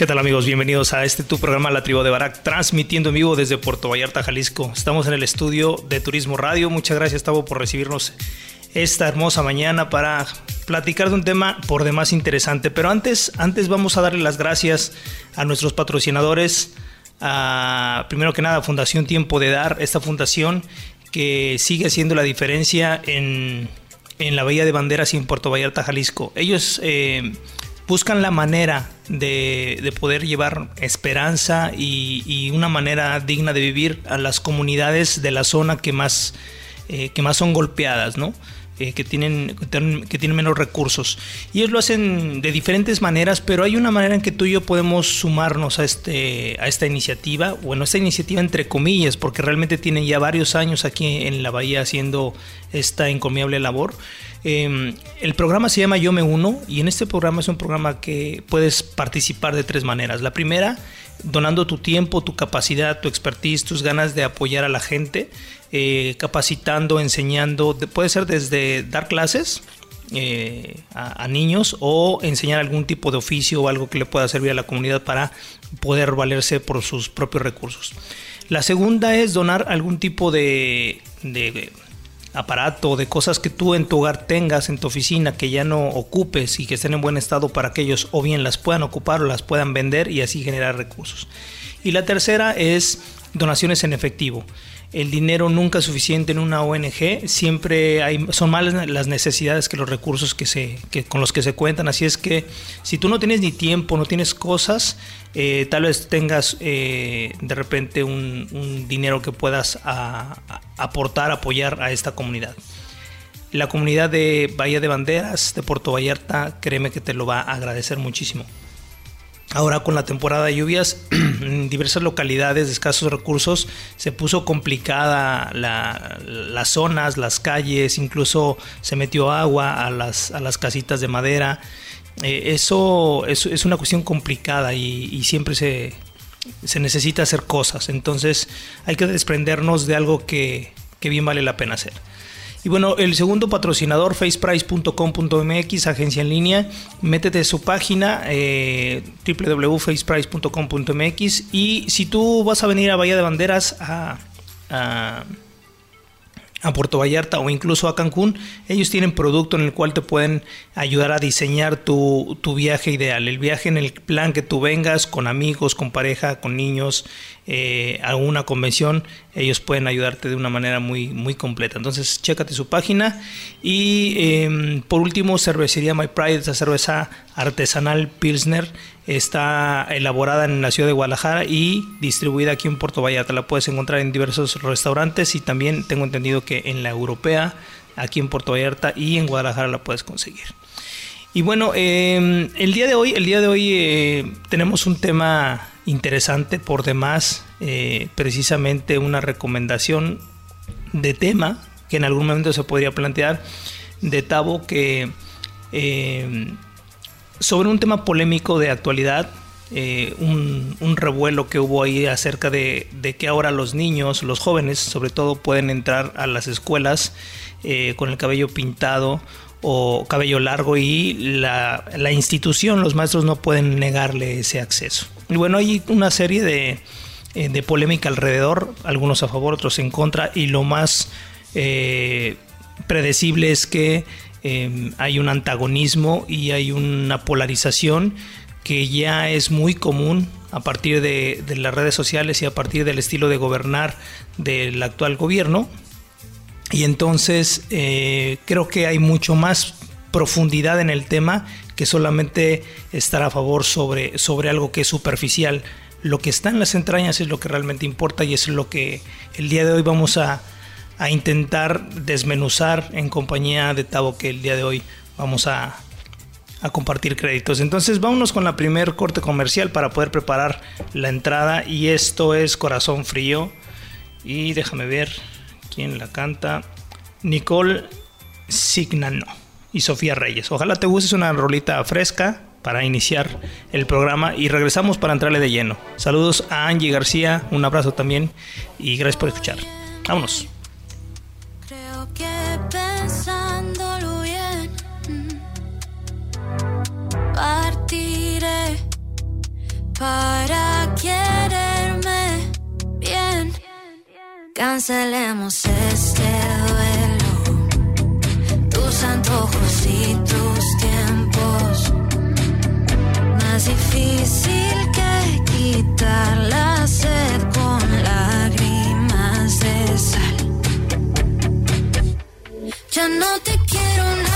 ¿Qué tal amigos? Bienvenidos a este tu programa La Tribu de Barak, transmitiendo en vivo desde Puerto Vallarta, Jalisco. Estamos en el estudio de Turismo Radio. Muchas gracias, Tavo, por recibirnos esta hermosa mañana para platicar de un tema por demás interesante. Pero antes, antes vamos a darle las gracias a nuestros patrocinadores. A, primero que nada, Fundación Tiempo de Dar, esta fundación que sigue haciendo la diferencia en, en la Bahía de Banderas y en Puerto Vallarta, Jalisco. Ellos eh, buscan la manera de, poder llevar esperanza y, una manera digna de vivir a las comunidades de la zona que más, eh, que más son golpeadas, ¿no? Que, tienen, que tienen menos recursos. Y ellos lo hacen de diferentes maneras, pero hay una manera en que tú y yo podemos sumarnos a, este, a esta iniciativa, bueno, esta iniciativa entre comillas, porque realmente tienen ya varios años aquí en la bahía haciendo esta encomiable labor. Em, el programa se llama Yo Me Uno y en este programa es un programa que puedes participar de tres maneras. La primera, donando tu tiempo, tu capacidad, tu expertise, tus ganas de apoyar a la gente, eh, capacitando, enseñando, puede ser desde dar clases, eh, a, niños o enseñar algún tipo de oficio o algo que le pueda servir a la comunidad para poder valerse por sus propios recursos. La segunda es donar algún tipo de aparato, de cosas que tú en tu hogar tengas, en tu oficina, que ya no ocupes y que estén en buen estado para que ellos o bien las puedan ocupar o las puedan vender y así generar recursos. Y la tercera es donaciones en efectivo el dinero nunca es suficiente en una ONG, siempre hay, son más las necesidades que los recursos que se, con los que se cuentan, así es que si tú no tienes ni tiempo, no tienes cosas, eh, tal vez tengas eh, de repente un, dinero que puedas aportar, apoyar a esta comunidad. La comunidad de Bahía de Banderas, de Puerto Vallarta, créeme que te lo va a agradecer muchísimo. Ahora con la temporada de lluvias, en diversas localidades de escasos recursos se puso complicada las zonas, las calles, incluso se metió agua a las, a las casitas de madera. Eh, eso, es una cuestión complicada y, siempre se, se, necesita hacer cosas. Entonces hay que desprendernos de algo que, que bien vale la pena hacer. Y bueno, el segundo patrocinador, faceprice.com.mx, agencia en línea. Métete a su página eh, www.faceprice.com.mx y si tú vas a venir a Bahía de Banderas a a Puerto Vallarta o incluso a Cancún, ellos tienen producto en el cual te pueden ayudar a diseñar tu, viaje ideal, el viaje en el plan que tú vengas con amigos, con pareja, con niños, eh, a una convención, ellos pueden ayudarte de una manera muy, muy completa. Entonces, chécate su página. Y em, por último, cervecería My Pride, esa cerveza artesanal Pilsner está elaborada en la ciudad de Guadalajara y distribuida aquí en Puerto Vallarta. La puedes encontrar en diversos restaurantes y también tengo entendido que en la europea, aquí en Puerto Vallarta y en Guadalajara la puedes conseguir. Y bueno, em, el día de hoy, el día de hoy eh, tenemos un tema interesante por demás, eh, precisamente una recomendación de tema que en algún momento se podría plantear de Tavo que eh, sobre un tema polémico de actualidad, eh, un, revuelo que hubo ahí acerca de, que ahora los niños, los jóvenes sobre todo, pueden entrar a las escuelas con el cabello pintado o cabello largo y la, la, institución, los maestros no pueden negarle ese acceso. Y bueno, hay una serie de, de polémica alrededor, algunos a favor, otros en contra, y lo más predecible es que Em, hay un antagonismo y hay una polarización que ya es muy común a partir de, las redes sociales y a partir del estilo de gobernar del actual gobierno. Y entonces eh, creo que hay mucho más profundidad en el tema que solamente estar a favor sobre, sobre algo que es superficial. Lo que está en las entrañas es lo que realmente importa y es lo que el día de hoy vamos a, a intentar desmenuzar en compañía de Tavo que el día de hoy vamos a, compartir créditos. Entonces vámonos con la primer corte comercial para poder preparar la entrada y esto es Corazón Frío y déjame ver quién la canta. Nicole Signano y Sofía Reyes. Ojalá te guste, una rolita fresca para iniciar el programa y regresamos para entrarle de lleno. Saludos a Angie García, un abrazo también y gracias por escuchar. Vámonos. para quererme bien. Cancelemos este duelo, tus antojos y tus tiempos. Más difícil que quitar la sed con lágrimas de sal. Ya no te quiero nada,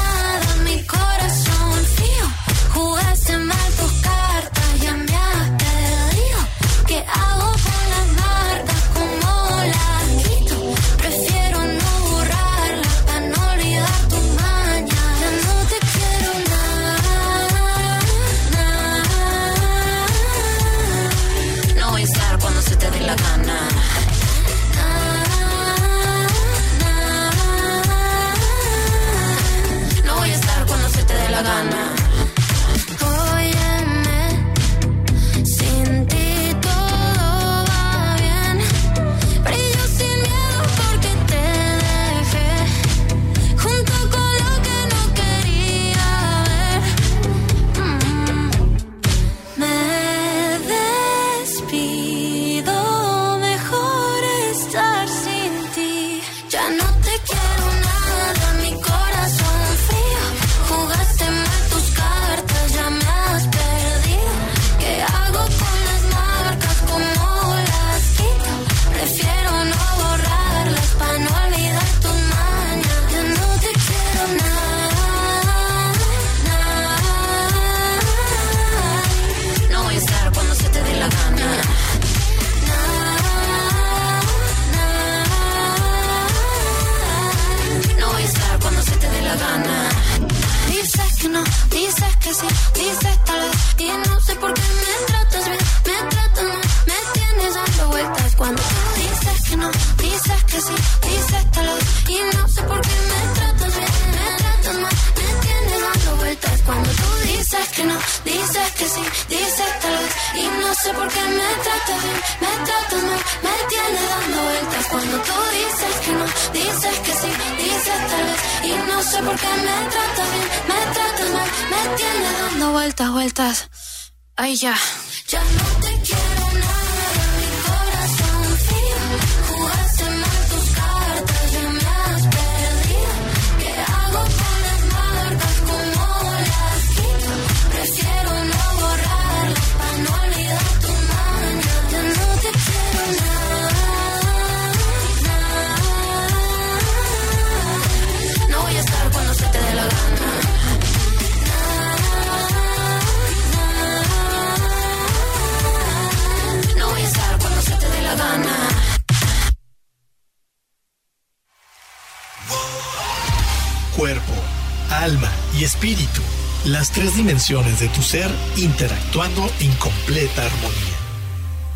dimensiones de tu ser interactuando en completa armonía.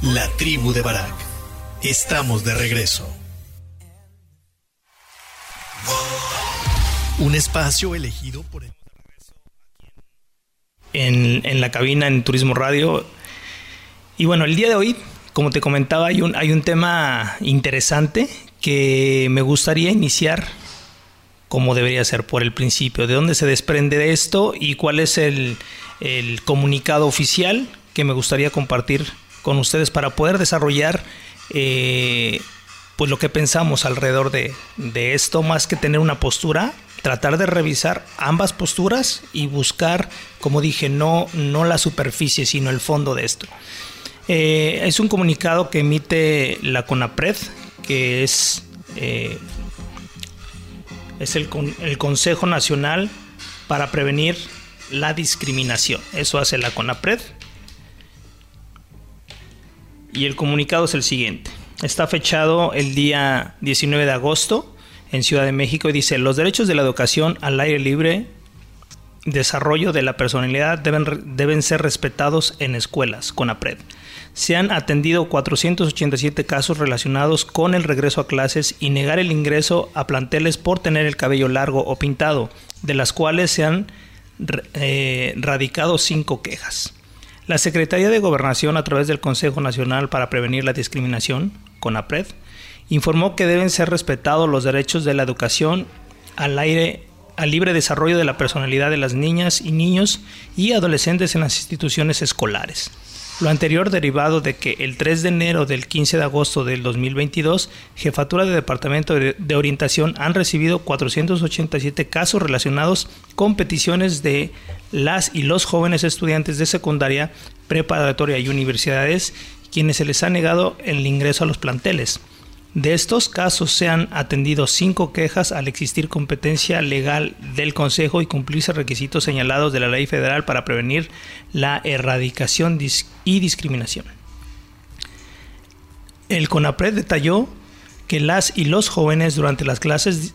La tribu de Barak. Estamos de regreso. Un espacio elegido por el... en, en la cabina en Turismo Radio. Y bueno, el día de hoy, como te comentaba, hay un, hay un tema interesante que me gustaría iniciar como debería ser por el principio, de dónde se desprende de esto y cuál es el, comunicado oficial que me gustaría compartir con ustedes para poder desarrollar eh, pues lo que pensamos alrededor de, de esto, más que tener una postura, tratar de revisar ambas posturas y buscar, como dije, no, no la superficie, sino el fondo de esto. Eh, es un comunicado que emite la CONAPRED, que es, eh, es el, con- el Consejo Nacional para Prevenir la Discriminación. Eso hace la CONAPRED. Y el comunicado es el siguiente. Está fechado el día 19 de agosto en Ciudad de México y dice, los derechos de la educación al aire libre, desarrollo de la personalidad deben, deben ser respetados en escuelas, con APRED. Se han atendido 487 casos relacionados con el regreso a clases y negar el ingreso a planteles por tener el cabello largo o pintado, de las cuales se han eh, radicado cinco quejas. La Secretaría de Gobernación, a través del Consejo Nacional para Prevenir la Discriminación, CONAPRED, informó que deben ser respetados los derechos de la educación al aire al libre desarrollo de la personalidad de las niñas y niños y adolescentes en las instituciones escolares. Lo anterior derivado de que el 3 de enero del 15 de agosto del 2022, Jefatura de Departamento de Orientación han recibido 487 casos relacionados con peticiones de las y los jóvenes estudiantes de secundaria, preparatoria y universidades, quienes se les ha negado el ingreso a los planteles. De estos casos se han atendido cinco quejas al existir competencia legal del Consejo y cumplirse requisitos señalados de la ley federal para prevenir la erradicación y discriminación. El CONAPRED detalló que las y los jóvenes durante las clases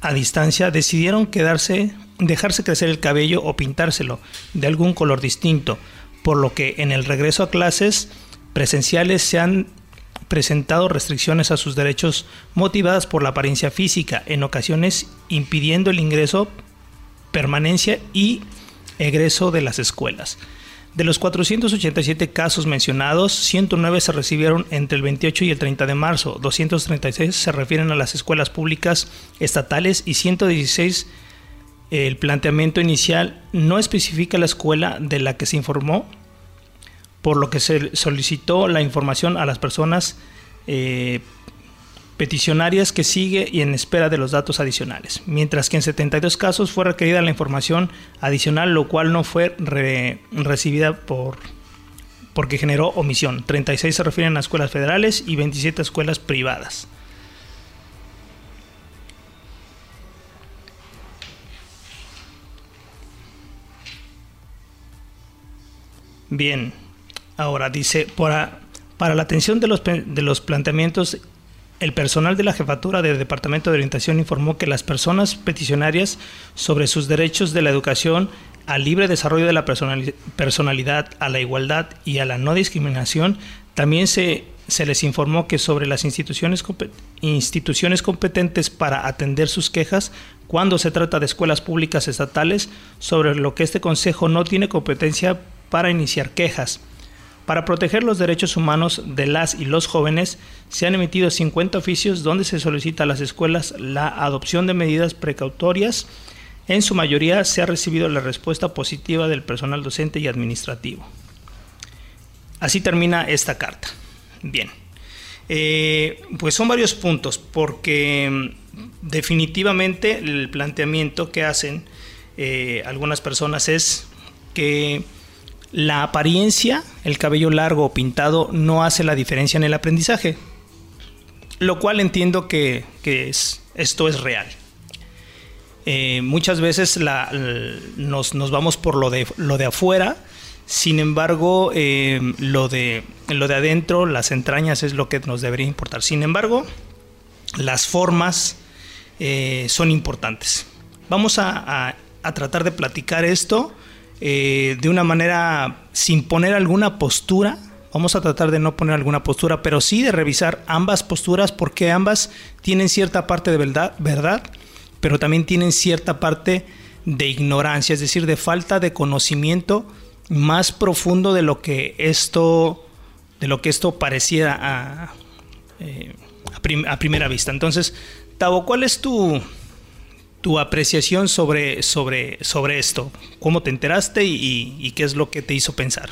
a distancia decidieron quedarse, dejarse crecer el cabello o pintárselo de algún color distinto, por lo que en el regreso a clases presenciales se han presentado restricciones a sus derechos motivadas por la apariencia física, en ocasiones impidiendo el ingreso, permanencia y egreso de las escuelas. De los 487 casos mencionados, 109 se recibieron entre el 28 y el 30 de marzo, 236 se refieren a las escuelas públicas estatales y 116 el planteamiento inicial no especifica la escuela de la que se informó, por lo que se solicitó la información a las personas eh, peticionarias que sigue y en espera de los datos adicionales, mientras que en 72 casos fue requerida la información adicional, lo cual no fue re- recibida por porque generó omisión. 36 se refieren a escuelas federales y 27 a escuelas privadas. Bien, ahora dice, para, para la atención de los, de los planteamientos, el personal de la jefatura del Departamento de Orientación informó que las personas peticionarias sobre sus derechos de la educación al libre desarrollo de la personali- personalidad, a la igualdad y a la no discriminación, también se, se les informó que sobre las instituciones, instituciones competentes para atender sus quejas cuando se trata de escuelas públicas estatales, sobre lo que este Consejo no tiene competencia para iniciar quejas. Para proteger los derechos humanos de las y los jóvenes, se han emitido 50 oficios donde se solicita a las escuelas la adopción de medidas precautorias. En su mayoría se ha recibido la respuesta positiva del personal docente y administrativo. Así termina esta carta. Bien. Eh, pues son varios puntos, porque mm, definitivamente el planteamiento que hacen eh, algunas personas es que la apariencia, el cabello largo o pintado, no hace la diferencia en el aprendizaje. Lo cual entiendo que, que es, esto es real. Eh, muchas veces nos, nos vamos por lo de, lo de afuera, sin embargo, eh, lo, de, lo de adentro, las entrañas, es lo que nos debería importar. Sin embargo, las formas eh, son importantes. Vamos a- a tratar de platicar esto eh, de una manera sin poner alguna postura. Vamos a tratar de no poner alguna postura, pero sí de revisar ambas posturas porque ambas tienen cierta parte de verdad, verdad pero también tienen cierta parte de ignorancia, es decir, de falta de conocimiento más profundo de lo que esto, de lo que esto pareciera a, eh, a, a primera vista. Entonces, Tavo, ¿cuál es tu, tu apreciación sobre, sobre, sobre esto? ¿Cómo te enteraste y, qué es lo que te hizo pensar?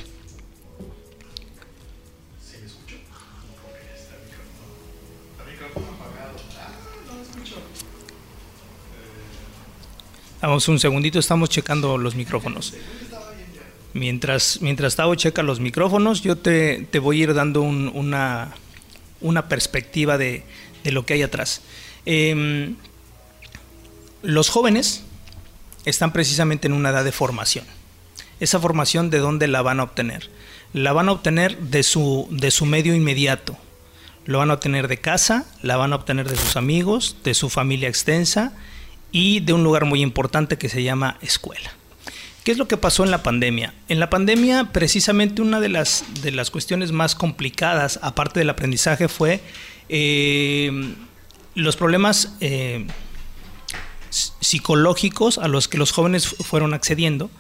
Vamos un segundito, estamos checando los micrófonos. Mientras, mientras Tavo checa los micrófonos, yo te, te voy a ir dando un- una, una perspectiva de, de lo que hay atrás. Em, los jóvenes están precisamente en una edad de formación. Esa formación, ¿de dónde la van a obtener? La van a obtener de su, de su medio inmediato. Lo van a obtener de casa, la van a obtener de sus amigos, de su familia extensa y de un lugar muy importante que se llama escuela. ¿Qué es lo que pasó en la pandemia? En la pandemia, precisamente una de las, de las cuestiones más complicadas, aparte del aprendizaje, fue eh, los problemas eh, psicológicos a los que los jóvenes fu- fueron accediendo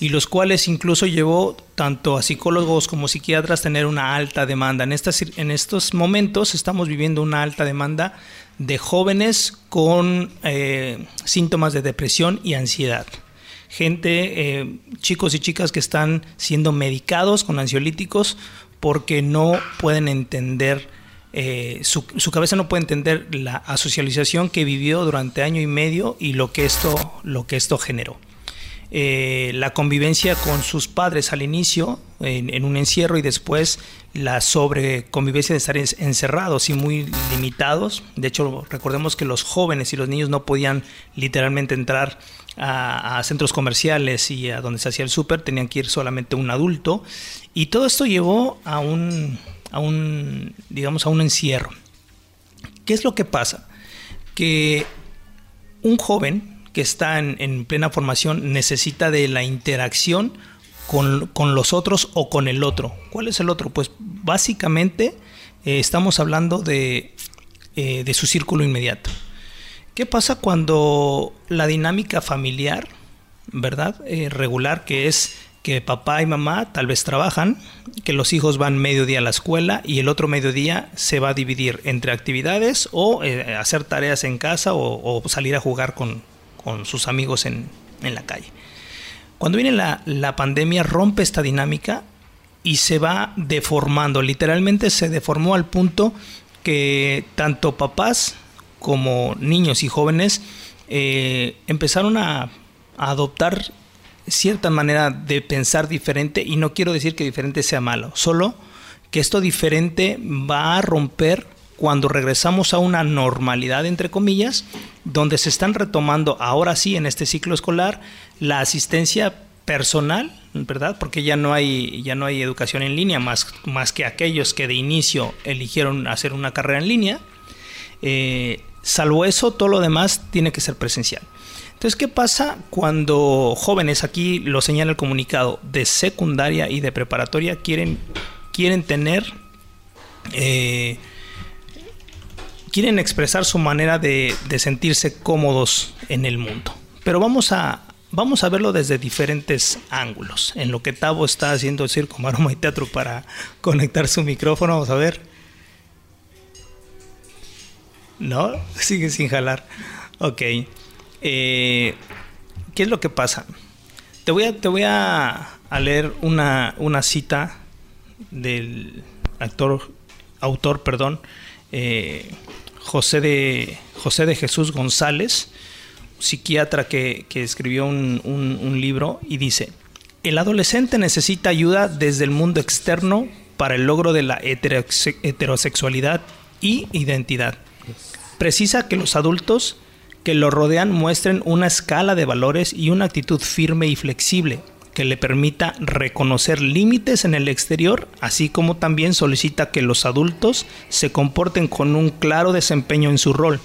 y los cuales incluso llevó tanto a psicólogos como psiquiatras tener una alta demanda. En, estas, en estos momentos estamos viviendo una alta demanda de jóvenes con eh, síntomas de depresión y ansiedad. Gente, eh, chicos y chicas que están siendo medicados con ansiolíticos porque no pueden entender eh, su, su cabeza no puede entender la asocialización que vivió durante año y medio y lo que esto, lo que esto generó. Eh, la convivencia con sus padres al inicio, en, un encierro, y después la sobreconvivencia de estar en- encerrados y muy limitados. De hecho, recordemos que los jóvenes y los niños no podían literalmente entrar a, a centros comerciales y a donde se hacía el súper, tenían que ir solamente un adulto. Y todo esto llevó a un, a un, digamos, a un encierro. ¿Qué es lo que pasa? Que un joven que está en, en plena formación necesita de la interacción con, con los otros o con el otro. ¿Cuál es el otro? Pues básicamente eh, estamos hablando de, eh, de su círculo inmediato. ¿Qué pasa cuando la dinámica familiar, verdad, eh, regular, que es que papá y mamá tal vez trabajan, que los hijos van mediodía a la escuela y el otro mediodía se va a dividir entre actividades o eh, hacer tareas en casa o, salir a jugar con, con sus amigos en, en la calle. Cuando viene la, la pandemia rompe esta dinámica y se va deformando, literalmente se deformó al punto que tanto papás como niños y jóvenes eh, empezaron a adoptar cierta manera de pensar diferente y no quiero decir que diferente sea malo, solo que esto diferente va a romper cuando regresamos a una normalidad, entre comillas, donde se están retomando ahora sí en este ciclo escolar la asistencia personal, ¿verdad? Porque ya no hay, ya no hay educación en línea más, más que aquellos que de inicio eligieron hacer una carrera en línea. Eh, salvo eso, todo lo demás tiene que ser presencial. Entonces, ¿qué pasa cuando jóvenes, aquí lo señala el comunicado, de secundaria y de preparatoria quieren, quieren tener, eh, quieren expresar su manera de, sentirse cómodos en el mundo? Pero vamos a, vamos a verlo desde diferentes ángulos. En lo que Tavo está haciendo circo, maroma y teatro para conectar su micrófono, vamos a ver. ¿No? Sigue sin jalar. Ok. Eh, ¿Qué es lo que pasa? Te voy a, te voy a, leer una, una cita del actor, autor, perdón, eh, José, de, José de Jesús González, psiquiatra que, que escribió un, un, libro y dice, el adolescente necesita ayuda desde el mundo externo para el logro de la heteroxe- heterosexualidad y identidad. Precisa que los adultos que lo rodean muestren una escala de valores y una actitud firme y flexible que le permita reconocer límites en el exterior, así como también solicita que los adultos se comporten con un claro desempeño en su rol,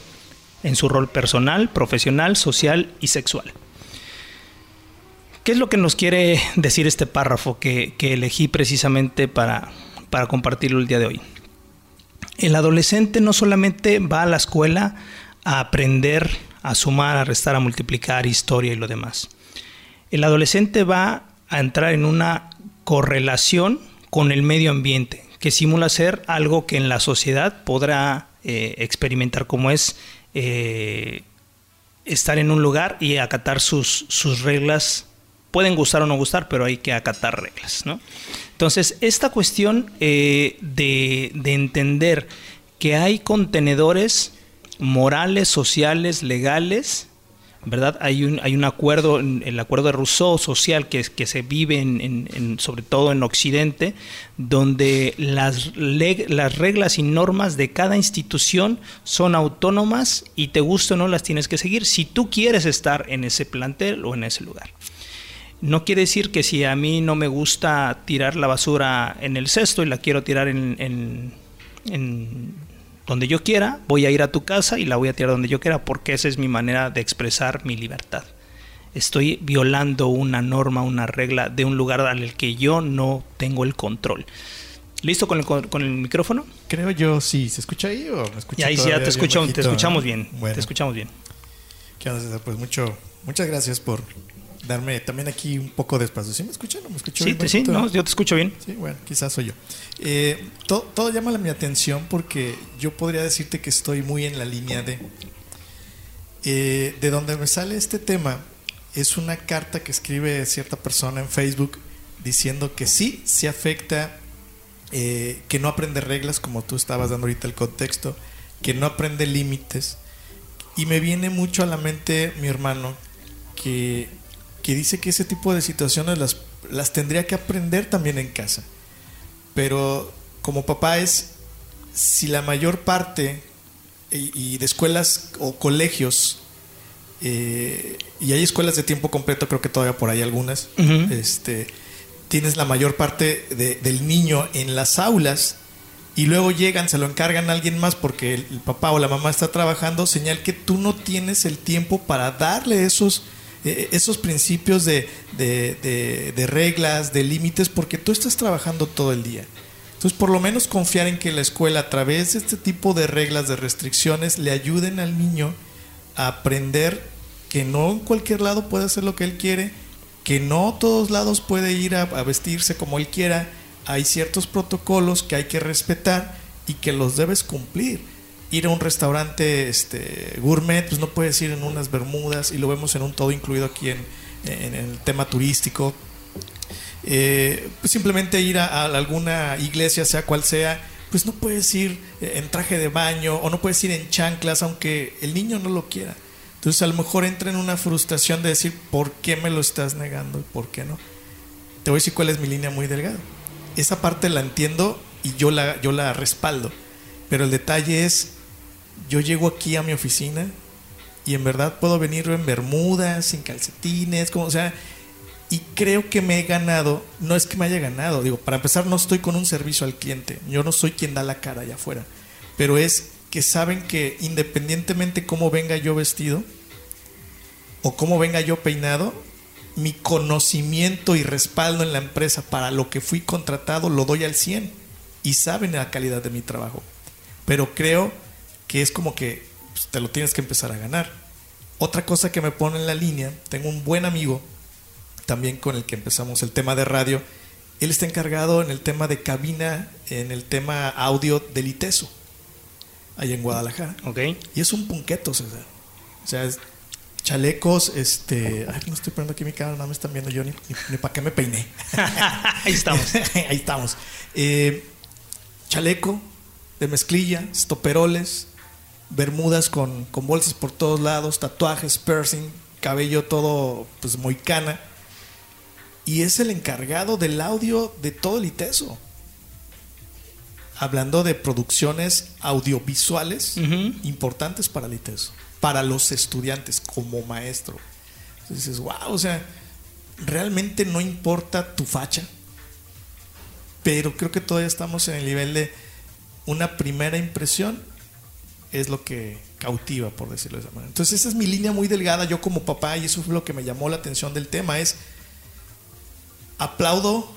en su rol personal, profesional, social y sexual. ¿Qué es lo que nos quiere decir este párrafo que, que elegí precisamente para, para compartirlo el día de hoy? El adolescente no solamente va a la escuela a aprender a sumar, a restar, a multiplicar, historia y lo demás. El adolescente va a entrar en una correlación con el medio ambiente, que simula ser algo que en la sociedad podrá eh, experimentar como es eh, estar en un lugar y acatar sus, sus reglas. Pueden gustar o no gustar, pero hay que acatar reglas, ¿no? Entonces, esta cuestión eh, de, de entender que hay contenedores morales, sociales, legales, ¿verdad? Hay un, hay un acuerdo, el acuerdo de Rousseau social que, que se vive en, sobre todo en Occidente, donde las, las reglas y normas de cada institución son autónomas y te guste o no las tienes que seguir si tú quieres estar en ese plantel o en ese lugar. No quiere decir que si a mí no me gusta tirar la basura en el cesto y la quiero tirar en donde yo quiera, voy a ir a tu casa y la voy a tirar donde yo quiera porque esa es mi manera de expresar mi libertad. Estoy violando una norma, una regla de un lugar al que yo no tengo el control. ¿Listo con el, con el micrófono? Creo yo, sí. ¿Se escucha ahí o me escucha ahí sí ya te, escuchamos, te escuchamos bien. Bueno, Te escuchamos bien. Pues mucho, muchas gracias por darme también aquí un poco de espacio. ¿Sí me escuchan o me escucho Sí, bien sí, no, yo te escucho bien. Sí, bueno, quizás soy yo. Eh, to- todo, llama la- mi atención porque yo podría decirte que estoy muy en la línea de... eh, de donde me sale este tema es una carta que escribe cierta persona en Facebook diciendo que sí, se afecta, eh, que no aprende reglas como tú estabas dando ahorita el contexto, que no aprende límites. Y me viene mucho a la mente mi hermano que, que dice que ese tipo de situaciones las, las tendría que aprender también en casa. Pero como papá es, si la mayor parte y, y de escuelas o colegios, eh, y hay escuelas de tiempo completo, creo que todavía por ahí algunas, este, tienes la mayor parte de- del niño en las aulas y luego llegan, se lo encargan a alguien más porque el, el papá o la mamá está trabajando, señal que tú no tienes el tiempo para darle esos, eh, esos principios de, de- de- reglas, de límites, porque tú estás trabajando todo el día. Entonces, por lo menos confiar en que la escuela, a través de este tipo de reglas, de restricciones, le ayuden al niño a aprender que no en cualquier lado puede hacer lo que él quiere, que no a todos lados puede ir a, a vestirse como él quiera. Hay ciertos protocolos que hay que respetar y que los debes cumplir. Ir a un restaurante este, gourmet, pues no puedes ir en unas bermudas y lo vemos en un todo incluido aquí en, en el tema turístico. Eh, pues simplemente ir a, a alguna iglesia, sea cual sea, pues no puedes ir en traje de baño o no puedes ir en chanclas, aunque el niño no lo quiera. Entonces a lo mejor entra en una frustración de decir, ¿por qué me lo estás negando y por qué no? Te voy a decir cuál es mi línea muy delgada. Esa parte la entiendo y yo la, yo la respaldo. Pero el detalle es, yo llego aquí a mi oficina y en verdad puedo venir en bermudas, sin calcetines, como sea, y creo que me he ganado, no es que me haya ganado, digo, para empezar no estoy con un servicio al cliente, yo no soy quien da la cara allá afuera, pero es que saben que independientemente cómo venga yo vestido o cómo venga yo peinado, mi conocimiento y respaldo en la empresa para lo que fui contratado lo doy al 100 y saben la calidad de mi trabajo. Pero creo que es como que pues, te lo tienes que empezar a ganar. Otra cosa que me pone en la línea, tengo un buen amigo también con el que empezamos el tema de radio. Él está encargado en el tema de cabina, en el tema audio del ITESO, allá en Guadalajara. Ok. Y es un punqueto, César. O sea, es chalecos, este... Ay, no estoy poniendo aquí mi cámara, no me están viendo yo ni, ni, para qué me peiné. Ahí estamos. Ahí estamos. Eh, chaleco de mezclilla, estoperoles, bermudas con, con bolsas por todos lados, tatuajes, piercing, cabello todo pues moicana. Y es el encargado del audio de todo el ITESO. Hablando de producciones audiovisuales importantes para el ITESO, para los estudiantes como maestro. Entonces dices, wow, o sea, realmente no importa tu facha, pero creo que todavía estamos en el nivel de una primera impresión es lo que cautiva, por decirlo de esa manera. Entonces esa es mi línea muy delgada, yo como papá, y eso fue lo que me llamó la atención del tema, es aplaudo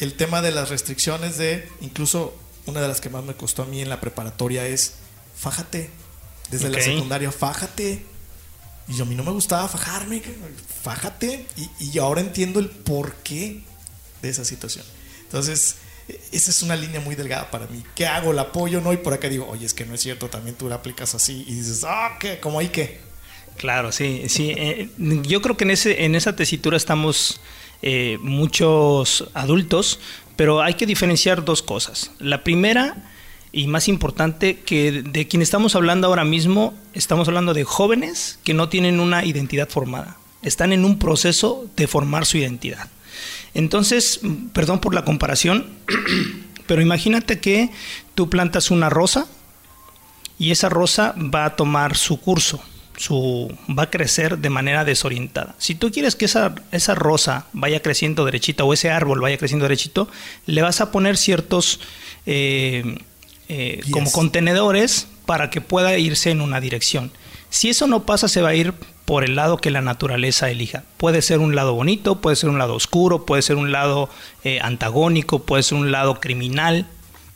el tema de las restricciones de, incluso una de las que más me costó a mí en la preparatoria es, fájate, desde la secundaria, fájate, Y yo, a mí no me gustaba fajarme, fájate. Y, y ahora entiendo el porqué de esa situación. Entonces, esa es una línea muy delgada para mí. ¿Qué hago? ¿La apoyo no? Y por acá digo, oye, es que no es cierto, también tú la aplicas así. Y dices, ah, ¿qué? ¿Cómo ahí qué? Claro, sí, sí. eh, yo creo que en, ese, en esa tesitura estamos eh, muchos adultos, pero hay que diferenciar dos cosas. La primera y más importante, que de quien estamos hablando ahora mismo, estamos hablando de jóvenes que no tienen una identidad formada. Están en un proceso de formar su identidad. Entonces, perdón por la comparación, pero imagínate que tú plantas una rosa y esa rosa va a tomar su curso, su, va a crecer de manera desorientada. Si tú quieres que esa, esa rosa vaya creciendo derechita o ese árbol vaya creciendo derechito, le vas a poner ciertos eh, eh, como contenedores para que pueda irse en una dirección. Si eso no pasa, se va a ir por el lado que la naturaleza elija. Puede ser un lado bonito, puede ser un lado oscuro, puede ser un lado eh, antagónico, puede ser un lado criminal,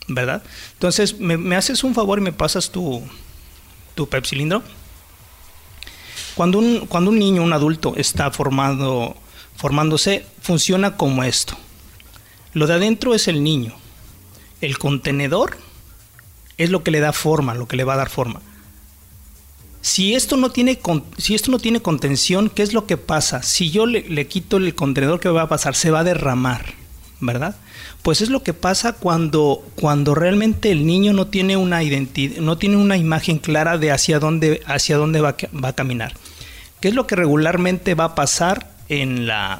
¿verdad? Entonces, ¿me, me haces un favor y me pasas tu, tu pepsilindro? Cuando un, cuando un niño, un adulto está formando, formándose, funciona como esto. Lo de adentro es el niño. El contenedor es lo que le da forma, lo que le va a dar forma. Si esto no tiene, si esto no tiene contención, ¿qué es lo que pasa? Si yo le, le quito el contenedor, ¿qué va a pasar? Se va a derramar, ¿verdad? Pues es lo que pasa cuando, cuando realmente el niño no tiene una identidad, no tiene una imagen clara de hacia dónde, hacia dónde va, va a caminar. ¿Qué es lo que regularmente va a pasar en la,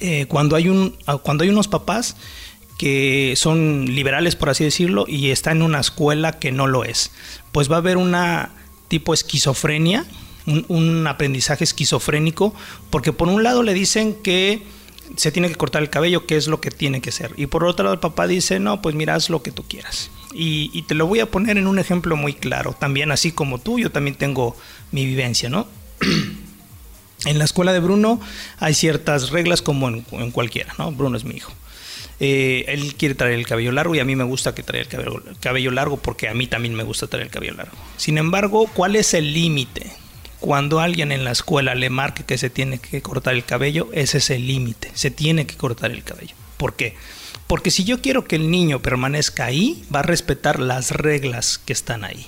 eh, cuando, hay un, cuando hay unos papás que son liberales, por así decirlo, y está en una escuela que no lo es. Pues va a haber una tipo esquizofrenia, un, aprendizaje esquizofrénico, porque por un lado le dicen que se tiene que cortar el cabello, que es lo que tiene que ser. Y por otro lado el papá dice, no, pues mira, haz lo que tú quieras. Y, y te lo voy a poner en un ejemplo muy claro. También así como tú, yo también tengo mi vivencia, ¿no? En la escuela de Bruno hay ciertas reglas como en, en cualquiera, ¿no? Bruno es mi hijo. Eh, él quiere traer el cabello largo y a mí me gusta que traiga el cabello, cabello largo porque a mí también me gusta traer el cabello largo. Sin embargo, ¿cuál es el límite? Cuando alguien en la escuela le marque que se tiene que cortar el cabello, ese es el límite. Se tiene que cortar el cabello. ¿Por qué? Porque si yo quiero que el niño permanezca ahí, va a respetar las reglas que están ahí.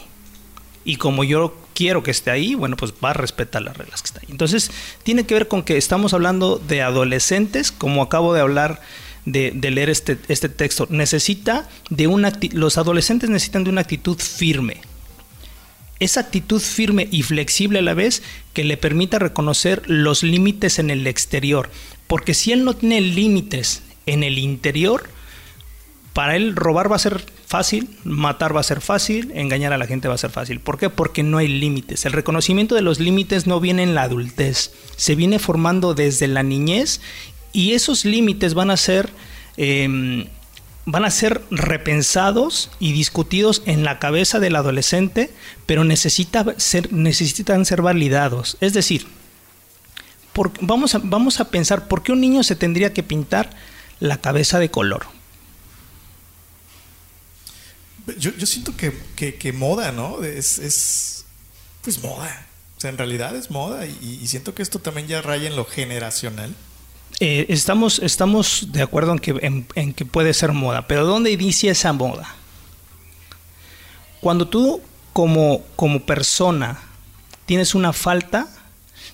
Y como yo quiero que esté ahí, bueno, pues va a respetar las reglas que están ahí. Entonces, tiene que ver con que estamos hablando de adolescentes, como acabo de hablar de, leer este, este texto. Necesita de una los adolescentes necesitan de una actitud firme. Esa actitud firme y flexible a la vez que le permita reconocer los límites en el exterior. Porque si él no tiene límites en el interior, para él robar va a ser fácil, matar va a ser fácil, engañar a la gente va a ser fácil. ¿Por qué? Porque no hay límites. El reconocimiento de los límites no viene en la adultez, se viene formando desde la niñez y esos límites van a ser eh, van a ser repensados y discutidos en la cabeza del adolescente, pero necesita ser, necesitan ser validados. Es decir, vamos, a, vamos a pensar por qué un niño se tendría que pintar la cabeza de color. Yo, siento que, que- moda, ¿no? Es, es, pues moda. O sea, en realidad es moda y, y siento que esto también ya raya en lo generacional. Eh, estamos, estamos de acuerdo en que, en, que puede ser moda, pero ¿dónde inicia esa moda? Cuando tú como, como persona tienes una falta,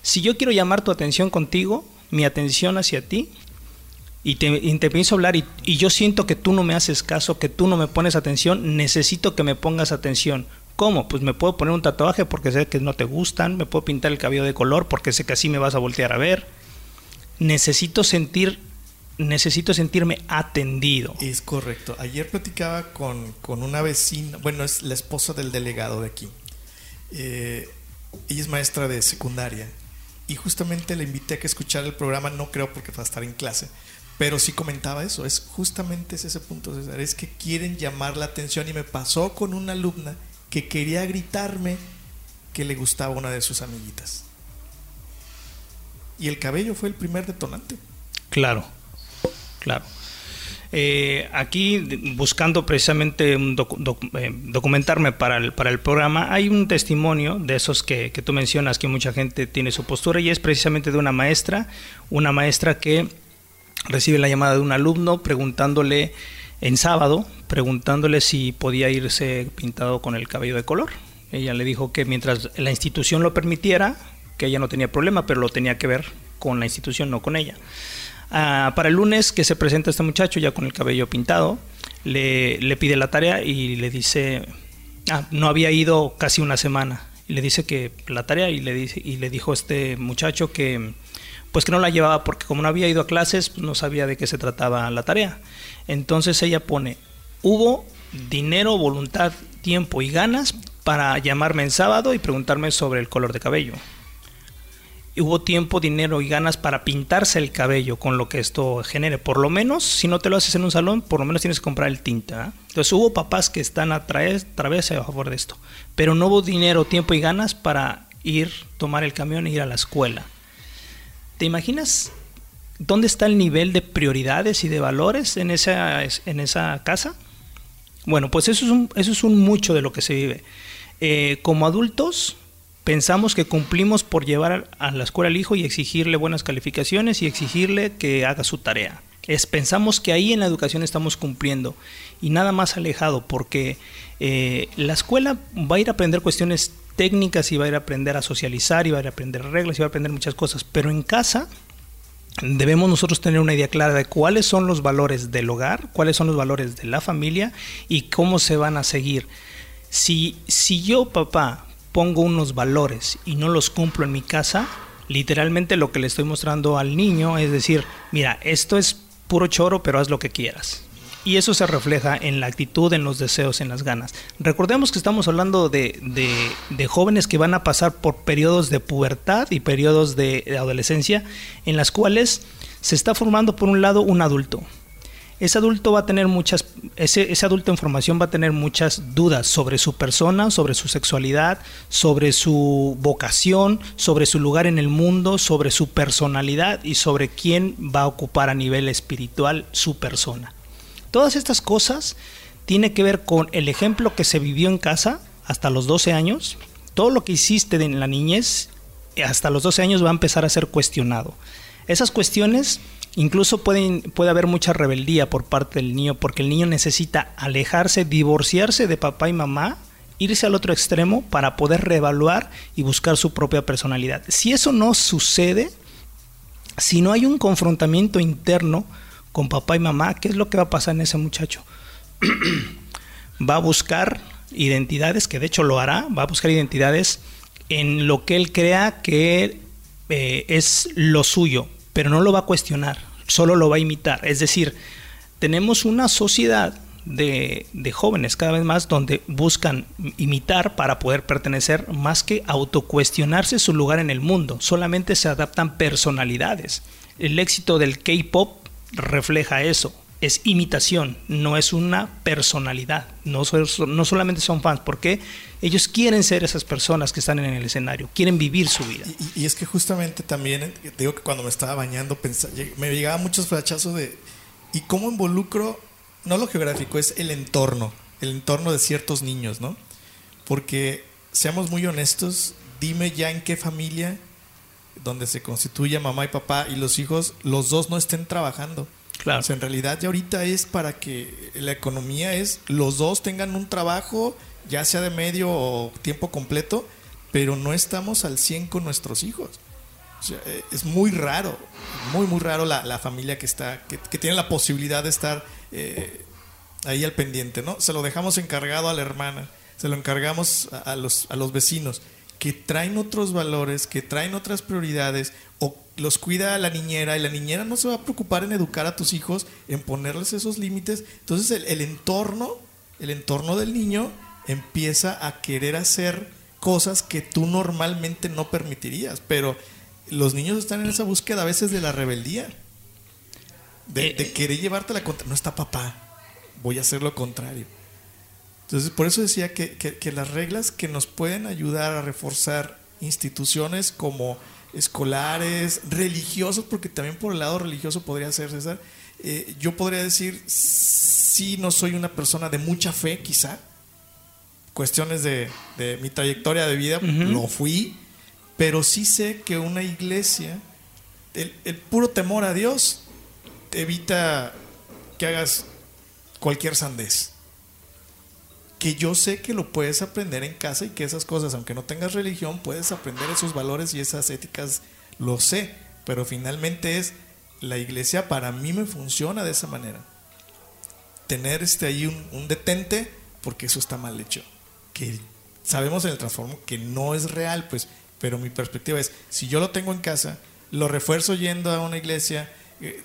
si yo quiero llamar tu atención contigo, mi atención hacia ti, y te, y te pienso hablar y, y yo siento que tú no me haces caso, que tú no me pones atención, necesito que me pongas atención. ¿Cómo? Pues me puedo poner un tatuaje porque sé que no te gustan, me puedo pintar el cabello de color porque sé que así me vas a voltear a ver. Necesito sentir, necesito sentirme atendido. Es correcto. Ayer platicaba con, con una vecina, bueno, es la esposa del delegado de aquí. Eh, ella es maestra de secundaria y justamente le invité a que escuchara el programa, no creo porque va a estar en clase, pero sí comentaba eso, es justamente es ese punto, César, es que quieren llamar la atención y me pasó con una alumna que quería gritarme que le gustaba una de sus amiguitas. Y el cabello fue el primer detonante. Claro, claro. Eh, aquí, buscando precisamente eh, documentarme para el, para el programa, hay un testimonio de esos que, que tú mencionas, que mucha gente tiene su postura, y es precisamente de una maestra, una maestra que recibe la llamada de un alumno preguntándole en sábado, preguntándole si podía irse pintado con el cabello de color. Ella le dijo que mientras la institución lo permitiera, que ella no tenía problema, pero lo tenía que ver con la institución, no con ella. Ah, para el lunes que se presenta este muchacho ya con el cabello pintado, le, le pide la tarea y le dice, ah, no había ido casi una semana. Y le dice que la tarea y le, dice, y le dijo este muchacho que pues que no la llevaba porque como no había ido a clases pues, no sabía de qué se trataba la tarea. Entonces ella pone, hubo dinero, voluntad, tiempo y ganas para llamarme en sábado y preguntarme sobre el color de cabello. Hubo tiempo, dinero y ganas para pintarse el cabello con lo que esto genere. Por lo menos, si no te lo haces en un salón, por lo menos tienes que comprar el tinta. ¿eh? Entonces hubo papás que están a través a favor de esto. Pero no hubo dinero, tiempo y ganas para ir, tomar el camión e ir a la escuela. ¿Te imaginas dónde está el nivel de prioridades y de valores en esa, en esa casa? Bueno, pues eso es un, eso es un mucho de lo que se vive. Eh, como adultos, pensamos que cumplimos por llevar a la escuela al hijo y exigirle buenas calificaciones y exigirle que haga su tarea. Es, pensamos que ahí en la educación estamos cumpliendo y nada más alejado porque eh, la escuela va a ir a aprender cuestiones técnicas y va a ir a aprender a socializar y va a ir a aprender reglas y va a aprender muchas cosas, pero en casa debemos nosotros tener una idea clara de cuáles son los valores del hogar, cuáles son los valores de la familia y cómo se van a seguir. Si, si yo, papá, pongo unos valores y no los cumplo en mi casa, literalmente lo que le estoy mostrando al niño es decir, mira, esto es puro choro, pero haz lo que quieras. Y eso se refleja en la actitud, en los deseos, en las ganas. Recordemos que estamos hablando de, de, jóvenes que van a pasar por periodos de pubertad y periodos de, de adolescencia en las cuales se está formando por un lado un adulto, ese adulto va a tener muchas, ese, adulto en formación va a tener muchas dudas sobre su persona, sobre su sexualidad, sobre su vocación, sobre su lugar en el mundo, sobre su personalidad y sobre quién va a ocupar a nivel espiritual su persona. Todas estas cosas tienen que ver con el ejemplo que se vivió en casa hasta los 12 años, todo lo que hiciste en la niñez hasta los 12 años va a empezar a ser cuestionado. Esas cuestiones Incluso puede haber mucha rebeldía por parte del niño porque el niño necesita alejarse, divorciarse de papá y mamá, irse al otro extremo para poder reevaluar y buscar su propia personalidad. Si eso no sucede, si no hay un confrontamiento interno con papá y mamá, ¿qué es lo que va a pasar en ese muchacho? va a buscar identidades, que de hecho lo hará, va a buscar identidades en lo que él crea que eh, es lo suyo, pero no lo va a cuestionar, solo lo va a imitar. Es decir, tenemos una sociedad de, de, jóvenes cada vez más donde buscan imitar para poder pertenecer más que autocuestionarse su lugar en el mundo. Solamente se adaptan personalidades. El éxito del K-Pop refleja eso. Es imitación, no es una personalidad. No, no solamente son fans, porque ellos quieren ser esas personas que están en el escenario, quieren vivir su vida. Y, es que justamente también, digo que cuando me estaba bañando, me llegaban muchos flachazos de, ¿y cómo involucro? No lo geográfico, es el entorno, el entorno de ciertos niños, ¿no? Porque, seamos muy honestos, dime ya en qué familia donde se constituye mamá y papá y los hijos, los dos no estén trabajando. Claro. O sea, en realidad ya ahorita es para que la economía es los dos tengan un trabajo, ya sea de medio o tiempo completo, pero no estamos al 100 con nuestros hijos. Sea, es muy raro, muy, muy raro la, la familia que está, que, tiene la posibilidad de estar eh, ahí al pendiente, ¿no? Se lo dejamos encargado a la hermana, se lo encargamos a, los, a los vecinos que traen otros valores, que traen otras prioridades, o los cuida la niñera y la niñera no se va a preocupar en educar a tus hijos, en ponerles esos límites. Entonces el, el entorno, el entorno del niño empieza a querer hacer cosas que tú normalmente no permitirías, pero los niños están en esa búsqueda a veces de la rebeldía, de, de querer llevarte la contra. No está papá, voy a hacer lo contrario. Entonces, por eso decía que, que, que, las reglas que nos pueden ayudar a reforzar instituciones como escolares, religiosos, porque también por el lado religioso podría ser, César, eh, yo podría decir, sí, no soy una persona de mucha fe, quizá. Cuestiones de, de mi trayectoria de vida, lo fui, pero sí sé que una iglesia, el, el puro temor a Dios, te evita que hagas cualquier sandez. Que yo sé que lo puedes aprender en casa y que esas cosas, aunque no tengas religión, puedes aprender esos valores y esas éticas, lo sé. Pero finalmente es, la iglesia para mí me funciona de esa manera. Tener este ahí un, un detente, porque eso está mal hecho. Que sabemos en el transformo que no es real, pues, pero mi perspectiva es, si yo lo tengo en casa, lo refuerzo yendo a una iglesia,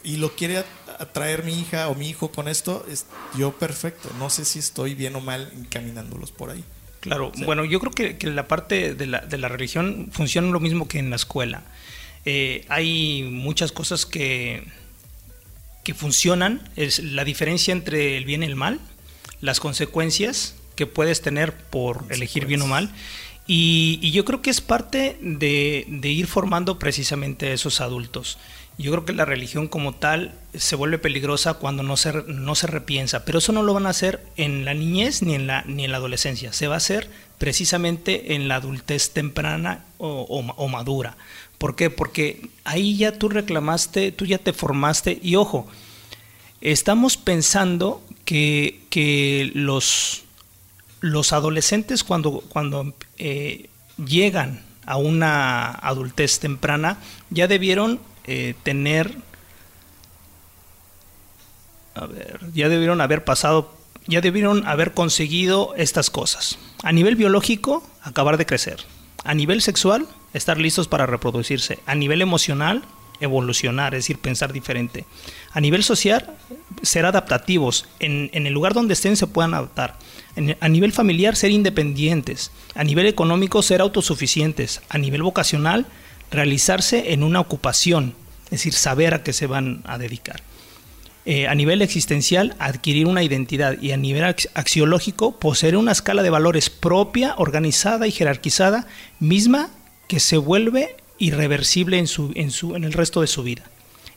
y lo quiere at- atraer mi hija o mi hijo con esto, es yo perfecto. No sé si estoy bien o mal encaminándolos por ahí. Claro, bueno, yo creo que, que la parte de la, de la religión funciona lo mismo que en la escuela. Eh, hay muchas cosas que, que funcionan, es la diferencia entre el bien y el mal, las consecuencias que puedes tener por elegir bien o mal. Y, y yo creo que es parte de, de ir formando precisamente a esos adultos. Yo creo que la religión como tal se vuelve peligrosa cuando no se, no se repiensa, pero eso no lo van a hacer en la niñez ni en la, ni en la adolescencia, se va a hacer precisamente en la adultez temprana o, o ma- o madura. ¿Por qué? Porque ahí ya tú reclamaste, tú ya te formaste y ojo, estamos pensando que, que los, los adolescentes cuando, cuando eh, llegan a una adultez temprana ya debieron eh, tener, a ver, ya debieron haber pasado, ya debieron haber conseguido estas cosas. A nivel biológico, acabar de crecer. A nivel sexual, estar listos para reproducirse. A nivel emocional, evolucionar, es decir, pensar diferente. A nivel social, ser adaptativos. En, en el lugar donde estén se puedan adaptar. A nivel familiar, ser independientes. A nivel económico, ser autosuficientes. A nivel vocacional, realizarse en una ocupación. Es decir, saber a qué se van a dedicar. Eh, a nivel existencial, adquirir una identidad y a nivel ax- axiológico, poseer una escala de valores propia, organizada y jerarquizada, misma que se vuelve irreversible en, su, en, su, en el resto de su vida.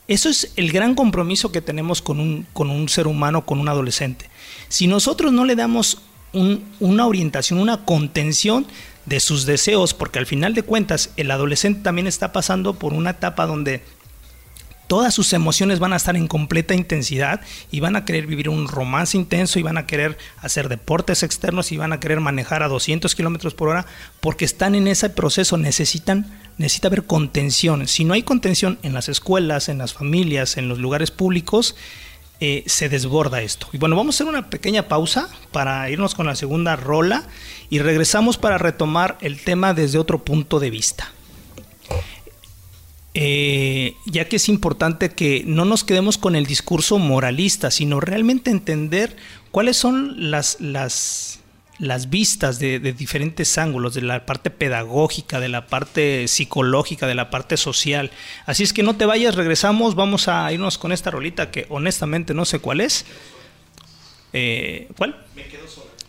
Eso es el gran compromiso que tenemos con un, con un ser humano, con un adolescente. Si nosotros no le damos un- una orientación, una contención de sus deseos, porque al final de cuentas el adolescente también está pasando por una etapa donde todas sus emociones van a estar en completa intensidad y van a querer vivir un romance intenso y van a querer hacer deportes externos y van a querer manejar a 200 kilómetros por hora porque están en ese proceso, necesitan, necesita haber contención. Si no hay contención en las escuelas, en las familias, en los lugares públicos, eh, se desborda esto. Y bueno, vamos a hacer una pequeña pausa para irnos con la segunda rola y regresamos para retomar el tema desde otro punto de vista. Eh, ya que es importante que no nos quedemos con el discurso moralista, sino realmente entender cuáles son las, las, las vistas de, de diferentes ángulos, de la parte pedagógica, de la parte psicológica, de la parte social. Así es que no te vayas, regresamos, vamos a irnos con esta rolita que honestamente no sé cuál es. Eh, ¿Cuál?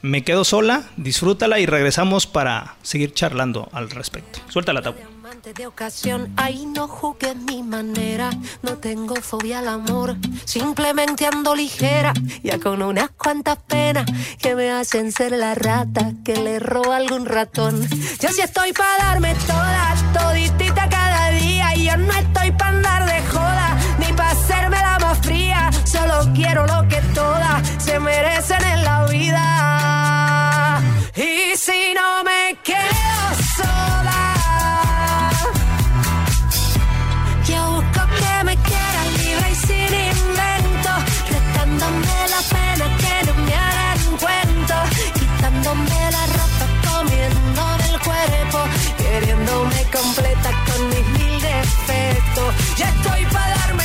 Me quedo sola, disfrútala y regresamos para seguir charlando al respecto. Suéltala, Tau. Amante de ocasión, ahí no juzgues mi manera. No tengo fobia al amor, simplemente ando ligera. Ya con unas cuantas penas que me hacen ser la rata que le roba algún ratón. Yo sí estoy para darme toda, toditita cada día. Y yo no estoy para andar de joda, ni para hacerme la más fría. Solo quiero lo que todas se merecen en la vida. Y si no me quedo queriéndome completa con mis mil defectos. Ya estoy para darme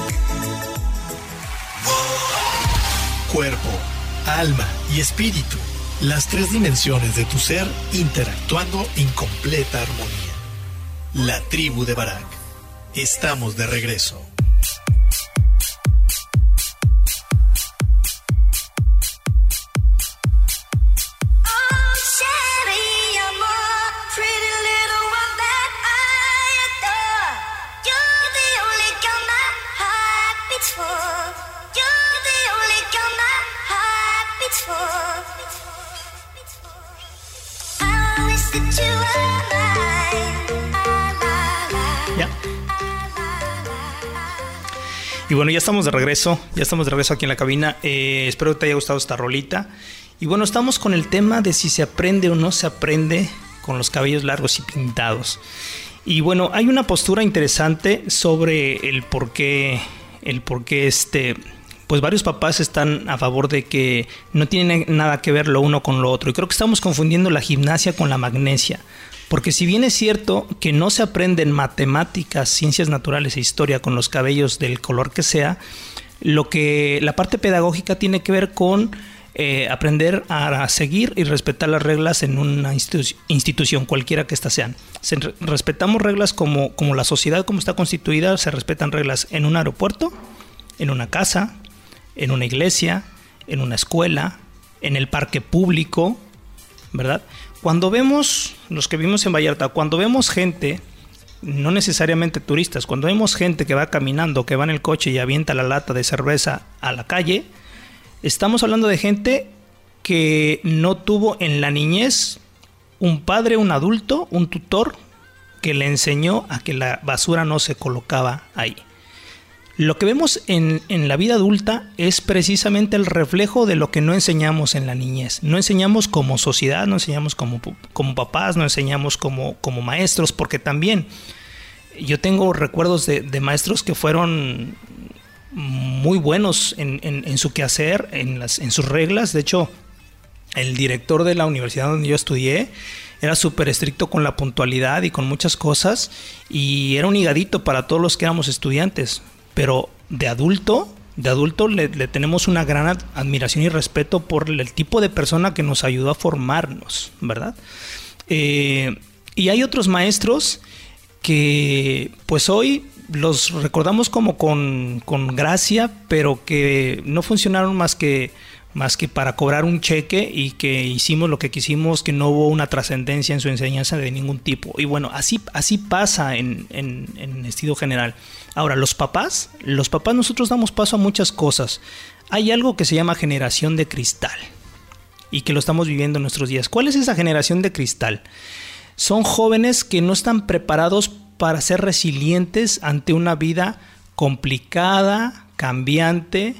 Cuerpo, alma y espíritu. Las tres dimensiones de tu ser interactuando en completa armonía. La tribu de Barak. Estamos de regreso. Bueno, ya estamos de regreso, ya estamos de regreso aquí en la cabina. Eh, espero que te haya gustado esta rolita. Y bueno, estamos con el tema de si se aprende o no se aprende con los cabellos largos y pintados. Y bueno, hay una postura interesante sobre el por qué, el por qué este, pues varios papás están a favor de que no tiene nada que ver lo uno con lo otro. Y creo que estamos confundiendo la gimnasia con la magnesia. Porque si bien es cierto que no se aprenden matemáticas, ciencias naturales e historia con los cabellos del color que sea, lo que la parte pedagógica tiene que ver con eh, aprender a seguir y respetar las reglas en una institu- institución, cualquiera que éstas sean. Se re- respetamos reglas como, como la sociedad como está constituida, se respetan reglas en un aeropuerto, en una casa, en una iglesia, en una escuela, en el parque público, ¿verdad? Cuando vemos, los que vivimos en Vallarta, cuando vemos gente, no necesariamente turistas, cuando vemos gente que va caminando, que va en el coche y avienta la lata de cerveza a la calle, estamos hablando de gente que no tuvo en la niñez un padre, un adulto, un tutor que le enseñó a que la basura no se colocaba ahí. Lo que vemos en, en, la vida adulta es precisamente el reflejo de lo que no enseñamos en la niñez. No enseñamos como sociedad, no enseñamos como, como papás, no enseñamos como, como maestros, porque también yo tengo recuerdos de, de maestros que fueron muy buenos en, en, en su quehacer, en, las, en sus reglas. De hecho, el director de la universidad donde yo estudié era súper estricto con la puntualidad y con muchas cosas y era un higadito para todos los que éramos estudiantes. Pero de adulto, de adulto le, tenemos una gran admiración y respeto por el tipo de persona que nos ayudó a formarnos, ¿verdad? Eh, y hay otros maestros que pues hoy los recordamos como con, con, gracia, pero que no funcionaron más que, más que para cobrar un cheque y que hicimos lo que quisimos, que no hubo una trascendencia en su enseñanza de ningún tipo. Y bueno, así, así pasa en, en, en estilo general. Ahora, los papás, los papás nosotros damos paso a muchas cosas. Hay algo que se llama generación de cristal y que lo estamos viviendo en nuestros días. ¿Cuál es esa generación de cristal? Son jóvenes que no están preparados para ser resilientes ante una vida complicada, cambiante,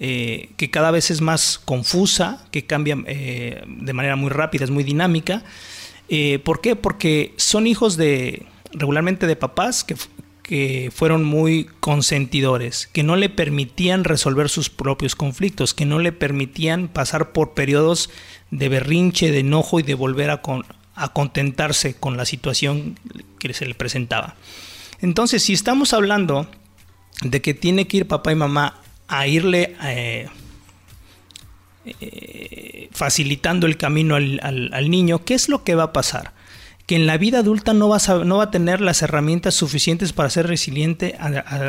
eh, que cada vez es más confusa, que cambia eh, de manera muy rápida, es muy dinámica. Eh, ¿Por qué? Porque son hijos de regularmente de papás que, que fueron muy consentidores, que no le permitían resolver sus propios conflictos, que no le permitían pasar por periodos de berrinche, de enojo y de volver a, a contentarse con la situación que se le presentaba. Entonces, si estamos hablando de que tiene que ir papá y mamá a irle eh, eh, facilitando el camino al, al- niño, ¿qué es lo que va a pasar? Que en la vida adulta no, a- no va a tener las herramientas suficientes para ser resiliente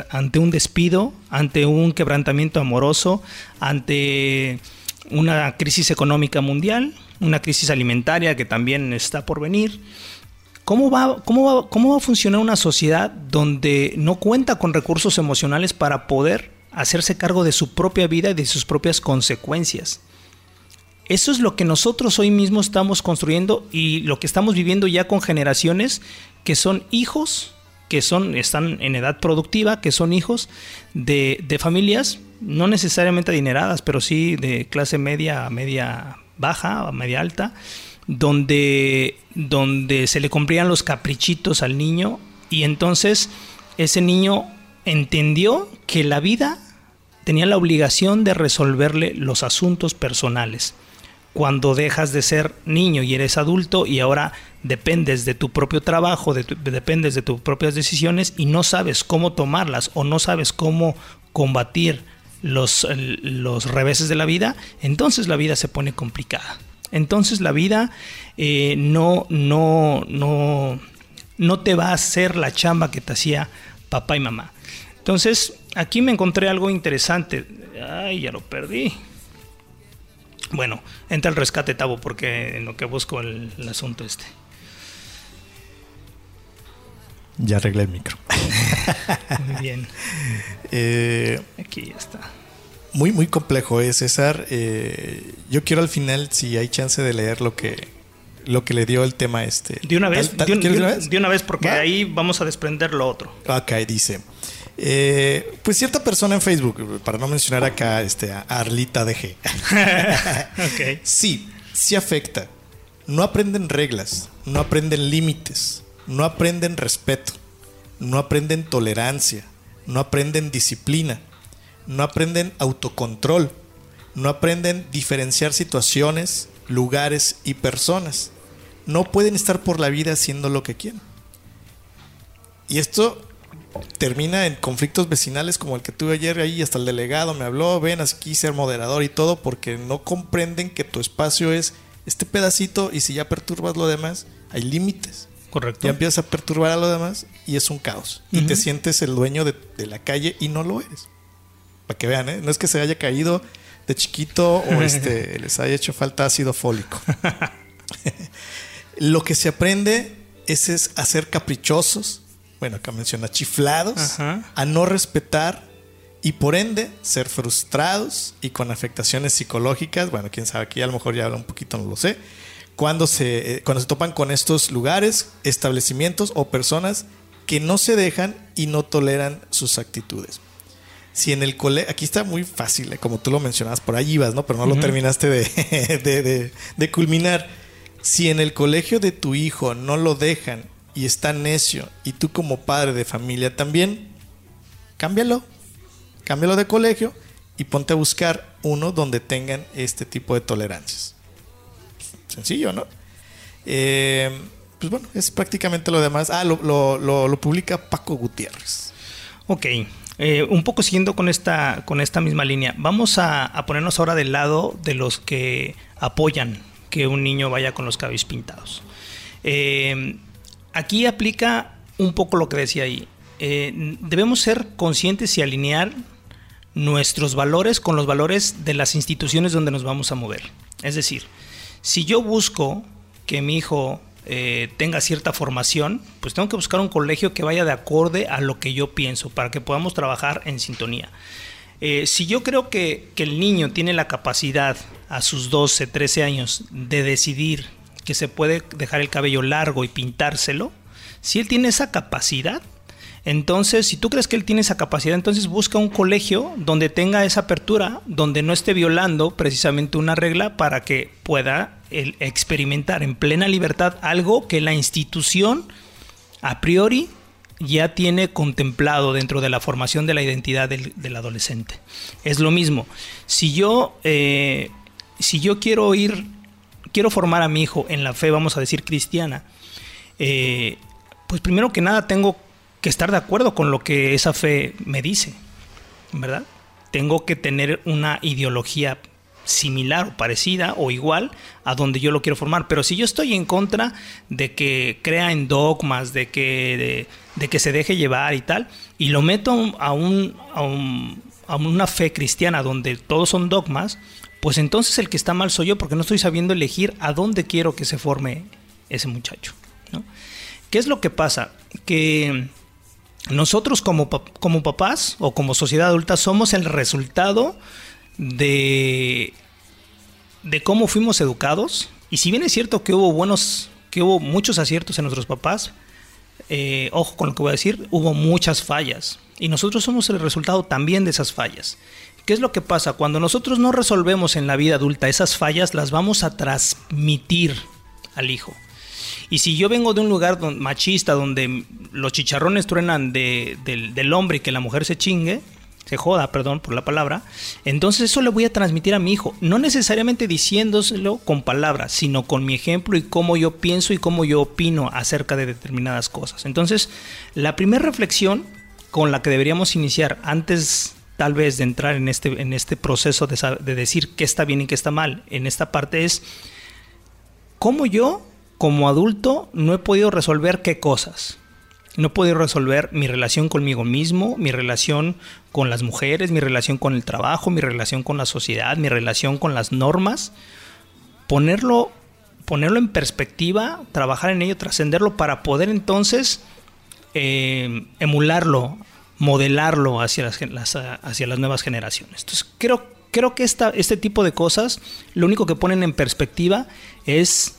ante un despido, ante un quebrantamiento amoroso, ante una crisis económica mundial, una crisis alimentaria que también está por venir. ¿Cómo va, cómo, va, ¿Cómo va a funcionar una sociedad donde no cuenta con recursos emocionales para poder hacerse cargo de su propia vida y de sus propias consecuencias? Eso es lo que nosotros hoy mismo estamos construyendo y lo que estamos viviendo ya con generaciones que son hijos, que son, están en edad productiva, que son hijos de, de familias no necesariamente adineradas, pero sí de clase media, media baja media alta, donde, donde se le cumplían los caprichitos al niño y entonces ese niño entendió que la vida tenía la obligación de resolverle los asuntos personales. Cuando dejas de ser niño y eres adulto y ahora dependes de tu propio trabajo, de dependes de tus propias decisiones y no sabes cómo tomarlas o no sabes cómo combatir los, los reveses de la vida, entonces la vida se pone complicada. Entonces la vida eh, no, no, no, no te va a hacer la chamba que te hacía papá y mamá. Entonces, aquí me encontré algo interesante. Ay, ya lo perdí. Bueno, entra el rescate Tabo porque en lo que busco el, el asunto este. Ya arreglé el micro. Muy bien, Eh, aquí ya está. muy, muy complejo, ¿eh, César? Eh, yo quiero al final, si hay chance de leer lo que, lo que le dio el tema este. De una vez, Tal- tal- de, un- ¿quieres de de un- una vez? de una vez porque ¿Va? ahí vamos a desprender lo otro. Acá dice. Eh, pues cierta persona en Facebook, para no mencionar acá este, a Arlita DG. Sí, sí afecta. No aprenden reglas, no aprenden límites, no aprenden respeto, no aprenden tolerancia, no aprenden disciplina, no aprenden autocontrol, no aprenden diferenciar situaciones, lugares y personas. No pueden estar por la vida haciendo lo que quieren. Y esto termina en conflictos vecinales como el que tuve ayer ahí, hasta el delegado me habló, ven aquí ser moderador y todo, porque no comprenden que tu espacio es este pedacito y si ya perturbas lo demás, hay límites. Correcto. Ya empiezas a perturbar a lo demás y es un caos. Y te sientes el dueño de, de la calle y no lo eres. Para que vean, ¿eh? no es que se haya caído de chiquito o este, les haya hecho falta ácido fólico. Lo que se aprende es, es a ser caprichosos, bueno, acá menciona chiflados, Ajá. a no respetar y por ende ser frustrados y con afectaciones psicológicas. Bueno, quién sabe, aquí a lo mejor ya habla un poquito, no lo sé. Cuando se, eh, cuando se topan con estos lugares, establecimientos o personas que no se dejan y no toleran sus actitudes. Si en el colegio, aquí está muy fácil, eh, como tú lo mencionabas, por ahí ibas, ¿no? Pero no lo terminaste de, de- de- de culminar. Si en el colegio de tu hijo no lo dejan y está necio, y tú como padre de familia también, cámbialo. Cámbialo de colegio y ponte a buscar uno donde tengan este tipo de tolerancias. Sencillo, ¿no? Eh, pues bueno, es prácticamente lo demás. Ah, lo, lo- lo- publica Paco Gutiérrez. Ok, eh, un poco siguiendo con esta, con esta misma línea, vamos a, a ponernos ahora del lado de los que apoyan que un niño vaya con los cabellos pintados. Eh, aquí aplica un poco lo que decía ahí. Eh, debemos ser conscientes y alinear nuestros valores con los valores de las instituciones donde nos vamos a mover. Es decir, si yo busco que mi hijo eh, tenga cierta formación, pues tengo que buscar un colegio que vaya de acorde a lo que yo pienso para que podamos trabajar en sintonía. Eh, si yo creo que, que el niño tiene la capacidad a sus 12, 13 años de decidir que se puede dejar el cabello largo y pintárselo, si él tiene esa capacidad, entonces, si tú crees que él tiene esa capacidad, entonces busca un colegio donde tenga esa apertura, donde no esté violando precisamente una regla para que pueda experimentar en plena libertad algo que la institución a priori ya tiene contemplado dentro de la formación de la identidad del, del adolescente. Es lo mismo. Si yo, eh, si yo quiero ir, quiero formar a mi hijo en la fe, vamos a decir cristiana, eh, pues primero que nada tengo que estar de acuerdo con lo que esa fe me dice, ¿verdad? Tengo que tener una ideología similar o parecida o igual a donde yo lo quiero formar. Pero si yo estoy en contra de que crea en dogmas, de que, de, de que se deje llevar y tal, y lo meto a, un, a, un, a una fe cristiana donde todos son dogmas, pues entonces el que está mal soy yo porque no estoy sabiendo elegir a dónde quiero que se forme ese muchacho. ¿no? ¿Qué es lo que pasa? Que nosotros como, como papás o como sociedad adulta somos el resultado de, de cómo fuimos educados. Y si bien es cierto que hubo buenos, que hubo muchos aciertos en nuestros papás, eh, ojo con lo que voy a decir, hubo muchas fallas. Y nosotros somos el resultado también de esas fallas. ¿Qué es lo que pasa? Cuando nosotros no resolvemos en la vida adulta esas fallas, las vamos a transmitir al hijo. Y si yo vengo de un lugar machista donde los chicharrones truenan de- del, del hombre y que la mujer se chingue, se joda, perdón por la palabra, entonces eso le voy a transmitir a mi hijo, no necesariamente diciéndoselo con palabras, sino con mi ejemplo y cómo yo pienso y cómo yo opino acerca de determinadas cosas. Entonces, la primera reflexión con la que deberíamos iniciar antes tal vez de entrar en este, en este proceso de, de decir qué está bien y qué está mal en esta parte es cómo yo como adulto no he podido resolver qué cosas. No he podido resolver mi relación conmigo mismo, mi relación con las mujeres, mi relación con el trabajo, mi relación con la sociedad, mi relación con las normas. Ponerlo, ponerlo en perspectiva, trabajar en ello, trascenderlo para poder entonces eh, emularlo, modelarlo hacia las, hacia las nuevas generaciones. Entonces creo, creo que esta, este tipo de cosas lo único que ponen en perspectiva es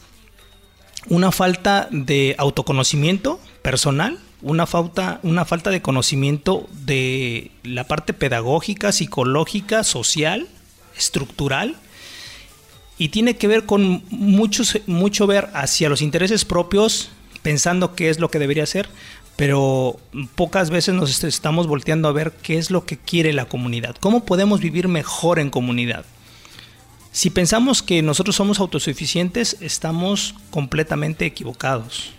una falta de autoconocimiento personal, una falta, una falta de conocimiento de la parte pedagógica, psicológica, social, estructural, y tiene que ver con mucho, mucho ver hacia los intereses propios, pensando qué es lo que debería ser, pero pocas veces nos est- estamos volteando a ver qué es lo que quiere la comunidad, cómo podemos vivir mejor en comunidad. Si pensamos que nosotros somos autosuficientes, estamos completamente equivocados.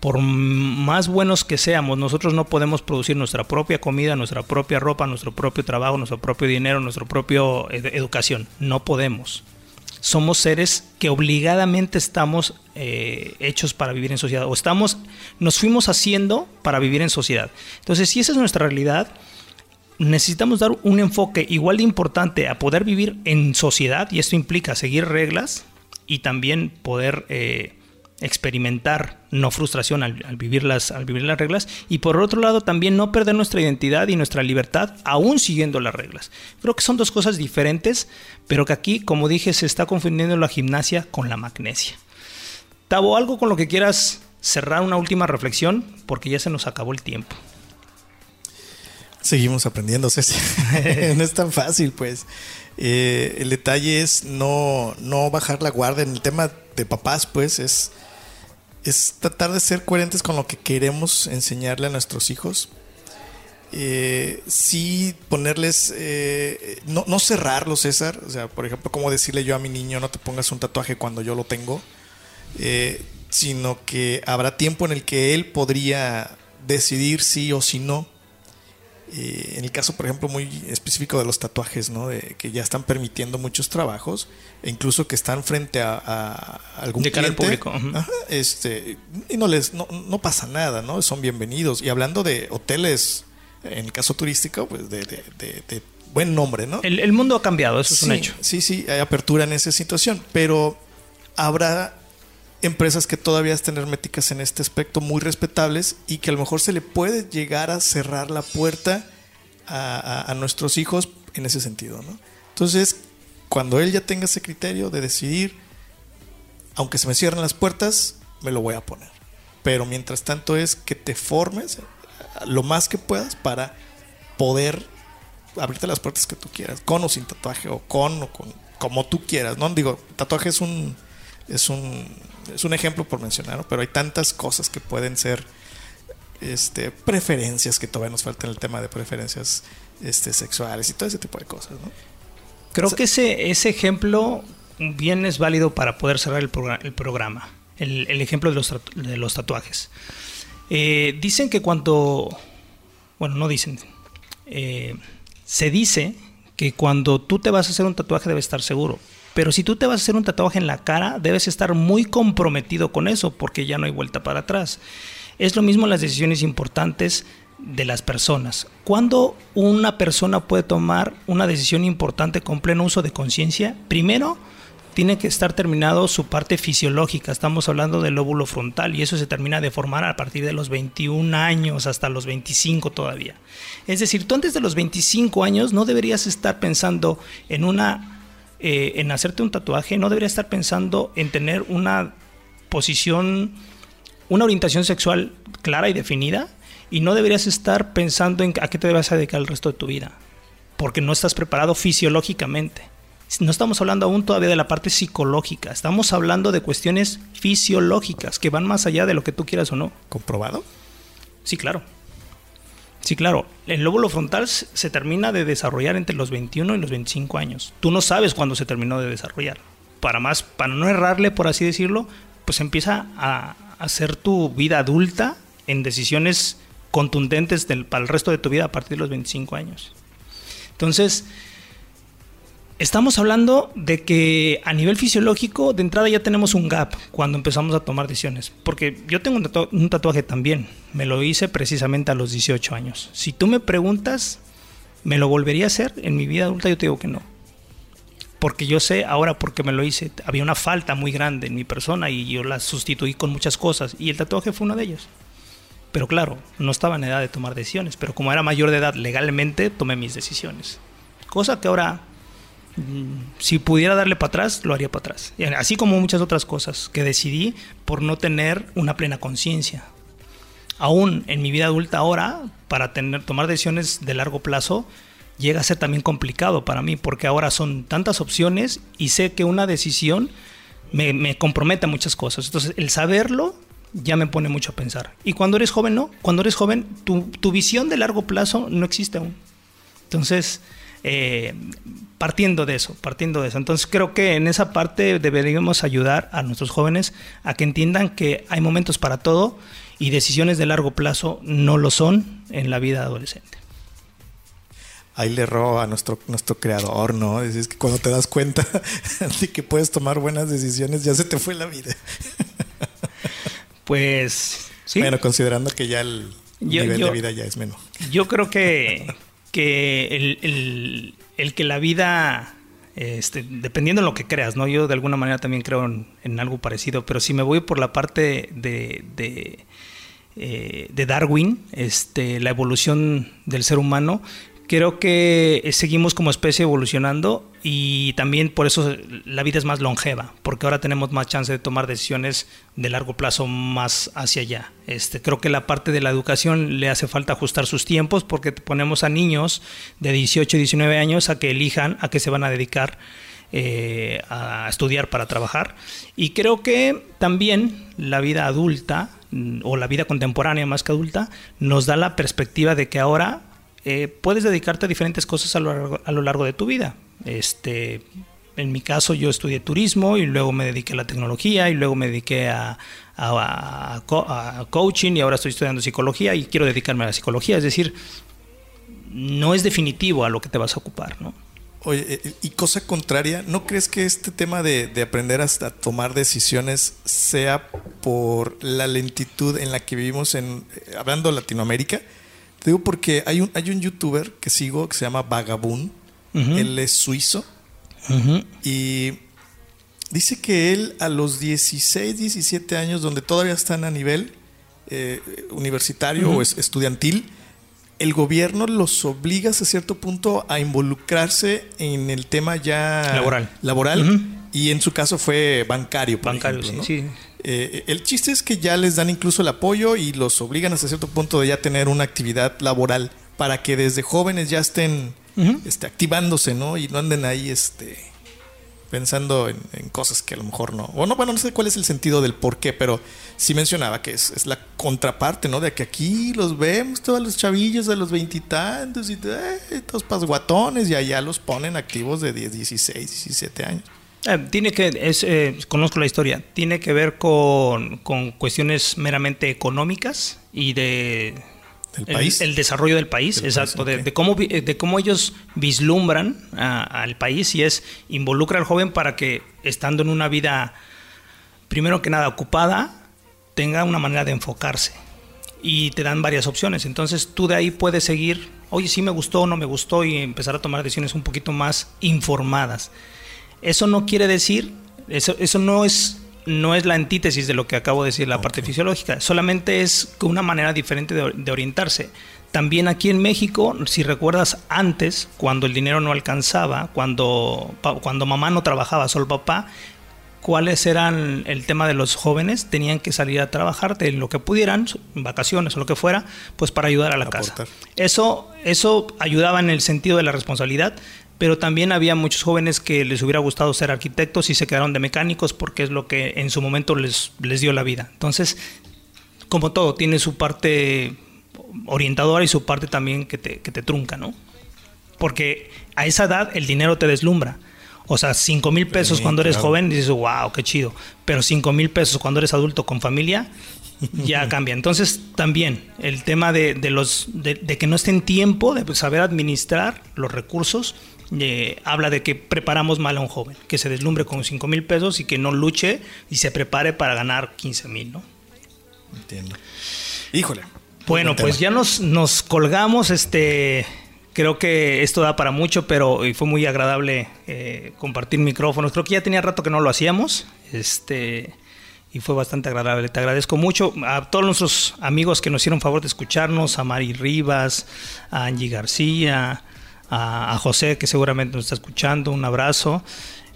Por más buenos que seamos, nosotros no podemos producir nuestra propia comida, nuestra propia ropa, nuestro propio trabajo, nuestro propio dinero, nuestra propia educación. No podemos. Somos seres que obligadamente estamos eh, hechos para vivir en sociedad o estamos, nos fuimos haciendo para vivir en sociedad. Entonces, si esa es nuestra realidad, necesitamos dar un enfoque igual de importante a poder vivir en sociedad y esto implica seguir reglas y también poder eh, experimentar no frustración al, al vivir las, al vivir las reglas y por otro lado también no perder nuestra identidad y nuestra libertad aún siguiendo las reglas. Creo que son dos cosas diferentes, pero que aquí, como dije, se está confundiendo la gimnasia con la magnesia. Tavo, algo con lo que quieras cerrar una última reflexión porque ya se nos acabó el tiempo. Seguimos aprendiendo, Ceci. no es tan fácil, pues. Eh, el detalle es no, no bajar la guardia. En el tema de papás, pues, es, es tratar de ser coherentes con lo que queremos enseñarle a nuestros hijos. Eh, sí ponerles, eh, no, no cerrarlos, César. O sea, por ejemplo, como decirle yo a mi niño, no te pongas un tatuaje cuando yo lo tengo. Eh, sino que habrá tiempo en el que él podría decidir sí o sí no. Eh, en el caso, por ejemplo, muy específico de los tatuajes, ¿no? De que ya están permitiendo muchos trabajos, e incluso que están frente a, a algún De cara al cliente. público, ujú. Ajá, este, y no les, no, no pasa nada, ¿no? Son bienvenidos. Y hablando de hoteles, en el caso turístico, pues de, de- de- de buen nombre, ¿no? El, el mundo ha cambiado, eso es un hecho. Sí, sí, hay apertura en esa situación, pero habrá empresas que todavía estén herméticas en este aspecto, muy respetables, y que a lo mejor se le puede llegar a cerrar la puerta a, a- a nuestros hijos en ese sentido, ¿no? Entonces, cuando él ya tenga ese criterio de decidir, aunque se me cierren las puertas, me lo voy a poner. Pero mientras tanto es que te formes lo más que puedas para poder abrirte las puertas que tú quieras, con o sin tatuaje, o con o con como tú quieras, ¿no? Digo, tatuaje es un es un es un ejemplo por mencionar, ¿no? pero hay tantas cosas que pueden ser este preferencias que todavía nos falta en el tema de preferencias este sexuales y todo ese tipo de cosas, ¿no? Creo O sea- que ese, ese ejemplo bien es válido para poder cerrar el, progra- el programa. El, el ejemplo de los, tatu- de los tatuajes. Eh, dicen que cuando. Bueno, no dicen. eh, se dice que cuando tú te vas a hacer un tatuaje debes estar seguro. Pero si tú te vas a hacer un tatuaje en la cara, debes estar muy comprometido con eso porque ya no hay vuelta para atrás. Es lo mismo las decisiones importantes de las personas. ¿Cuándo una persona puede tomar una decisión importante con pleno uso de conciencia? Primero, tiene que estar terminado su parte fisiológica. Estamos hablando del lóbulo frontal y eso se termina de formar a partir de los 21 años hasta los 25 todavía. Es decir, tú antes de los 25 años no deberías estar pensando en una eh, en hacerte un tatuaje, no deberías estar pensando en tener una posición, una orientación sexual clara y definida y no deberías estar pensando en a qué te vas a dedicar el resto de tu vida, porque no estás preparado fisiológicamente. No estamos hablando aún todavía de la parte psicológica, estamos hablando de cuestiones fisiológicas que van más allá de lo que tú quieras o no. ¿Comprobado? Sí, claro. Sí, claro. El lóbulo frontal se termina de desarrollar entre los 21 y los 25 años. Tú no sabes cuándo se terminó de desarrollar. Para más, para no errarle, por así decirlo, pues empieza a hacer tu vida adulta en decisiones contundentes del- para el resto de tu vida a partir de los 25 años. Entonces, Estamos hablando de que a nivel fisiológico, de entrada ya tenemos un gap cuando empezamos a tomar decisiones. Porque yo tengo un, tatua- un tatuaje también. Me lo hice precisamente a los 18 años. Si tú me preguntas, ¿me lo volvería a hacer en mi vida adulta? Yo te digo que no. Porque yo sé ahora porque me lo hice. Había una falta muy grande en mi persona y yo la sustituí con muchas cosas. Y el tatuaje fue uno de ellos. Pero claro, no estaba en edad de tomar decisiones. Pero como era mayor de edad legalmente, tomé mis decisiones. Cosa que ahora si pudiera darle para atrás, lo haría para atrás. Así como muchas otras cosas que decidí por no tener una plena conciencia. Aún en mi vida adulta ahora, para tener, tomar decisiones de largo plazo, llega a ser también complicado para mí, porque ahora son tantas opciones y sé que una decisión me, me compromete a muchas cosas. Entonces, el saberlo ya me pone mucho a pensar. Y cuando eres joven, no. Cuando eres joven, tu visión de largo plazo no existe aún. Entonces, eh, partiendo de eso, partiendo de eso. Entonces creo que en esa parte deberíamos ayudar a nuestros jóvenes a que entiendan que hay momentos para todo y decisiones de largo plazo no lo son en la vida adolescente. Ahí le erró a nuestro, nuestro creador, ¿no? Es, es que cuando te das cuenta de que puedes tomar buenas decisiones, ya se te fue la vida. Pues sí, Bueno, considerando que ya el Yo- nivel yo- de vida ya es menor. yo creo que, que el, el- que la vida, este, dependiendo de lo que creas, ¿no? Yo de alguna manera también creo en, en algo parecido, pero si me voy por la parte de, de, eh, de Darwin, este, la evolución del ser humano, creo que seguimos como especie evolucionando y también por eso la vida es más longeva, porque ahora tenemos más chance de tomar decisiones de largo plazo más hacia allá. Este, creo que la parte de la educación le hace falta ajustar sus tiempos porque ponemos a niños de 18 y 19 años a que elijan a qué se van a dedicar eh, a estudiar para trabajar. Y creo que también la vida adulta mm, o la vida contemporánea más que adulta nos da la perspectiva de que ahora eh, puedes dedicarte a diferentes cosas a lo, largo, de tu vida. Este, en mi caso yo estudié turismo y luego me dediqué a la tecnología y luego me dediqué a, a- a co- a coaching y ahora estoy estudiando psicología y quiero dedicarme a la psicología. Es decir, no es definitivo a lo que te vas a ocupar, ¿no? Oye, eh, y cosa contraria, ¿no crees que este tema de, de aprender hasta tomar decisiones sea por la lentitud en la que vivimos en eh, hablando Latinoamérica? Te digo porque hay un, hay un youtuber que sigo que se llama Vagabund. Ujú. Él es suizo y dice que él a los 16, 17 años, donde todavía están a nivel eh, universitario o es- estudiantil, el gobierno los obliga hasta cierto punto a involucrarse en el tema ya Laboral. laboral y en su caso fue bancario. Por Bancario, ejemplo, sí, ¿no? sí. Eh, el chiste es que ya les dan incluso el apoyo y los obligan hasta cierto punto de ya tener una actividad laboral para que desde jóvenes ya estén este, activándose, ¿no? Y no anden ahí este, pensando en, en cosas que a lo mejor no. O no, bueno, no sé cuál es el sentido del por qué, pero sí mencionaba que es, es la contraparte, ¿no? De que aquí los vemos todos los chavillos de los veintitantos y, eh, todos pasguatones y allá los ponen activos de 10, 16, 17 años. Eh, tiene que, es, eh, conozco la historia, tiene que ver con, con cuestiones meramente económicas y de el, país. el desarrollo del país, exacto, país, de, de cómo, de cómo ellos vislumbran a- al país y es involucra al joven para que estando en una vida, primero que nada, ocupada, tenga una manera de enfocarse. Y te dan varias opciones. Entonces tú de ahí puedes seguir, oye, sí me gustó o no me gustó y empezar a tomar decisiones un poquito más informadas. Eso no quiere decir, eso, eso no es no es la antítesis de lo que acabo de decir, la parte fisiológica, solamente es una manera diferente de, de orientarse. También aquí en México, si recuerdas antes, cuando el dinero no alcanzaba, cuando, cuando mamá no trabajaba, solo papá, cuáles eran el tema de los jóvenes, tenían que salir a trabajar de lo que pudieran, vacaciones o lo que fuera, pues para ayudar a la casa. Eso, eso ayudaba en el sentido de la responsabilidad, pero también había muchos jóvenes que les hubiera gustado ser arquitectos y se quedaron de mecánicos porque es lo que en su momento les, les dio la vida. Entonces, como todo, tiene su parte orientadora y su parte también que te, que te trunca, ¿no? Porque a esa edad el dinero te deslumbra. O sea, 5 mil pesos Sí, cuando eres claro. joven dices, wow, qué chido. Pero 5 mil pesos cuando eres adulto con familia ya cambia. Entonces, también el tema de, de los, de, de que no esté en tiempo de saber administrar los recursos, eh, habla de que preparamos mal a un joven, que se deslumbre con 5 mil pesos y que no luche y se prepare para ganar 15 mil, ¿no? Entiendo. Híjole. Bueno, Buen pues ya nos, nos colgamos, este, creo que esto da para mucho, pero y fue muy agradable eh, compartir micrófonos. Creo que ya tenía rato que no lo hacíamos, este, y fue bastante agradable. Te agradezco mucho a todos nuestros amigos que nos hicieron favor de escucharnos, a Mari Rivas, a Angie García, a, a José que seguramente nos está escuchando, un abrazo.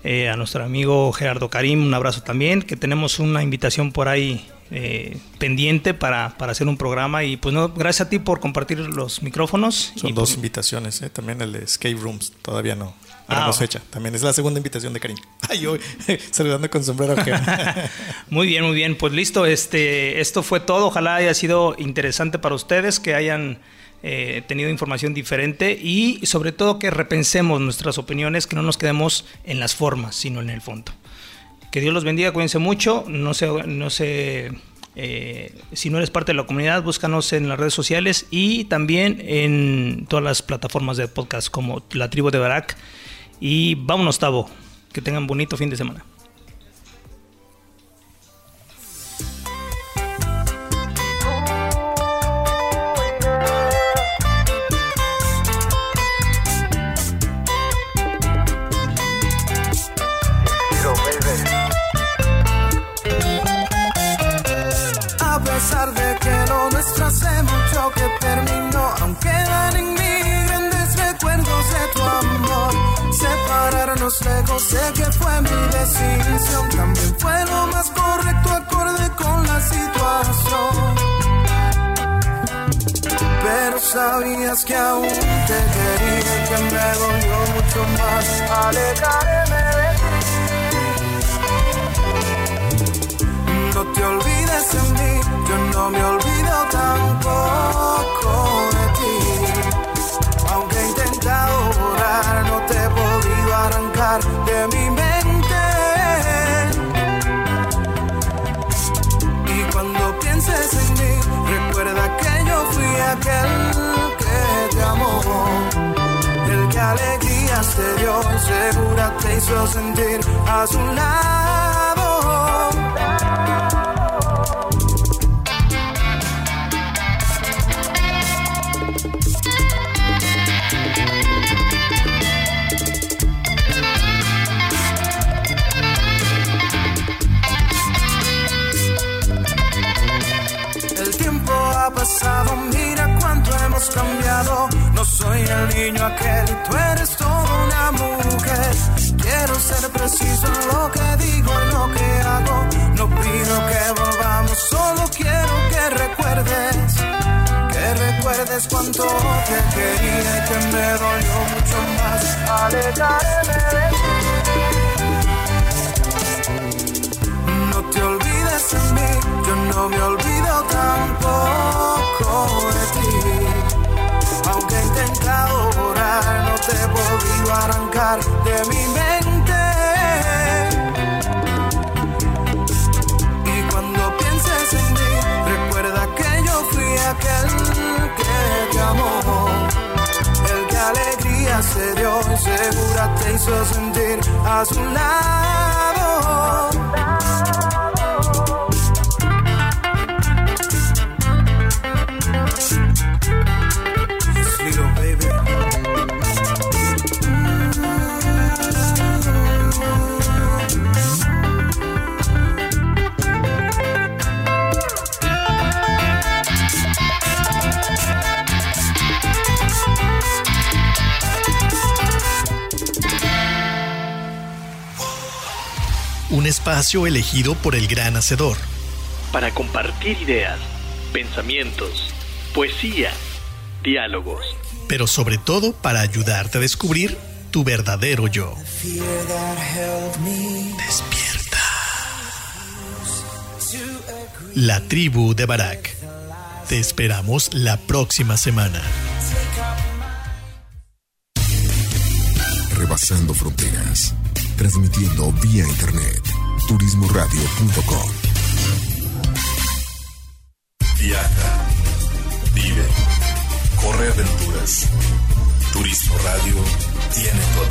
Eh, a nuestro amigo Gerardo Karim, un abrazo también, que tenemos una invitación por ahí eh, pendiente para, para hacer un programa y pues no, gracias a ti por compartir los micrófonos. Son y, dos pues, invitaciones, ¿eh? También el de Escape Rooms, todavía no. Ah, ok. fecha. También es la segunda invitación de Karim. Ay, yo saludando con sombrero. Muy bien, muy bien. Pues listo, este, esto fue todo. Ojalá haya sido interesante para ustedes, que hayan eh, tenido información diferente y sobre todo que repensemos nuestras opiniones, que no nos quedemos en las formas, sino en el fondo. Que Dios los bendiga, cuídense mucho. No se, no se, eh, si no eres parte de la comunidad, búscanos en las redes sociales y también en todas las plataformas de podcast como La Tribu de Barak. Y vámonos, Tavo. Que tengan bonito fin de semana. Sé que fue mi decisión, también fue lo más correcto acorde con la situación. Pero sabías que aún te quería que me dolió mucho más alejarme de ti. No te olvides de mí, yo no me olvido tampoco de ti. Aunque he intentado borrar, no de mi mente. Y cuando pienses en mí, recuerda que yo fui aquel que te amó. El que alegrías te dio segura te hizo sentir a su lado. Mira cuánto hemos cambiado. No soy el niño aquel tú eres toda una mujer. Quiero ser preciso en lo que digo y lo que hago. No pido que volvamos, solo quiero que recuerdes. Que recuerdes cuánto te quería y que me dolió mucho más alejarme de ti. yo no me olvido tampoco de ti. Aunque he intentado borrar, no te he podido arrancar de mi mente. Y cuando pienses en mí, recuerda que yo fui aquel que te amó. El que alegría se dio y segura te hizo sentir a su lado. Un espacio elegido por el gran hacedor. para compartir ideas, pensamientos, poesía, diálogos. pero sobre todo para ayudarte a descubrir tu verdadero yo. Despierta. La tribu de Barak. Te esperamos la próxima semana. Rebasando fronteras. Transmitiendo vía internet. Turismoradio.com. Viaja, vive, corre aventuras. Turismo Radio tiene todo.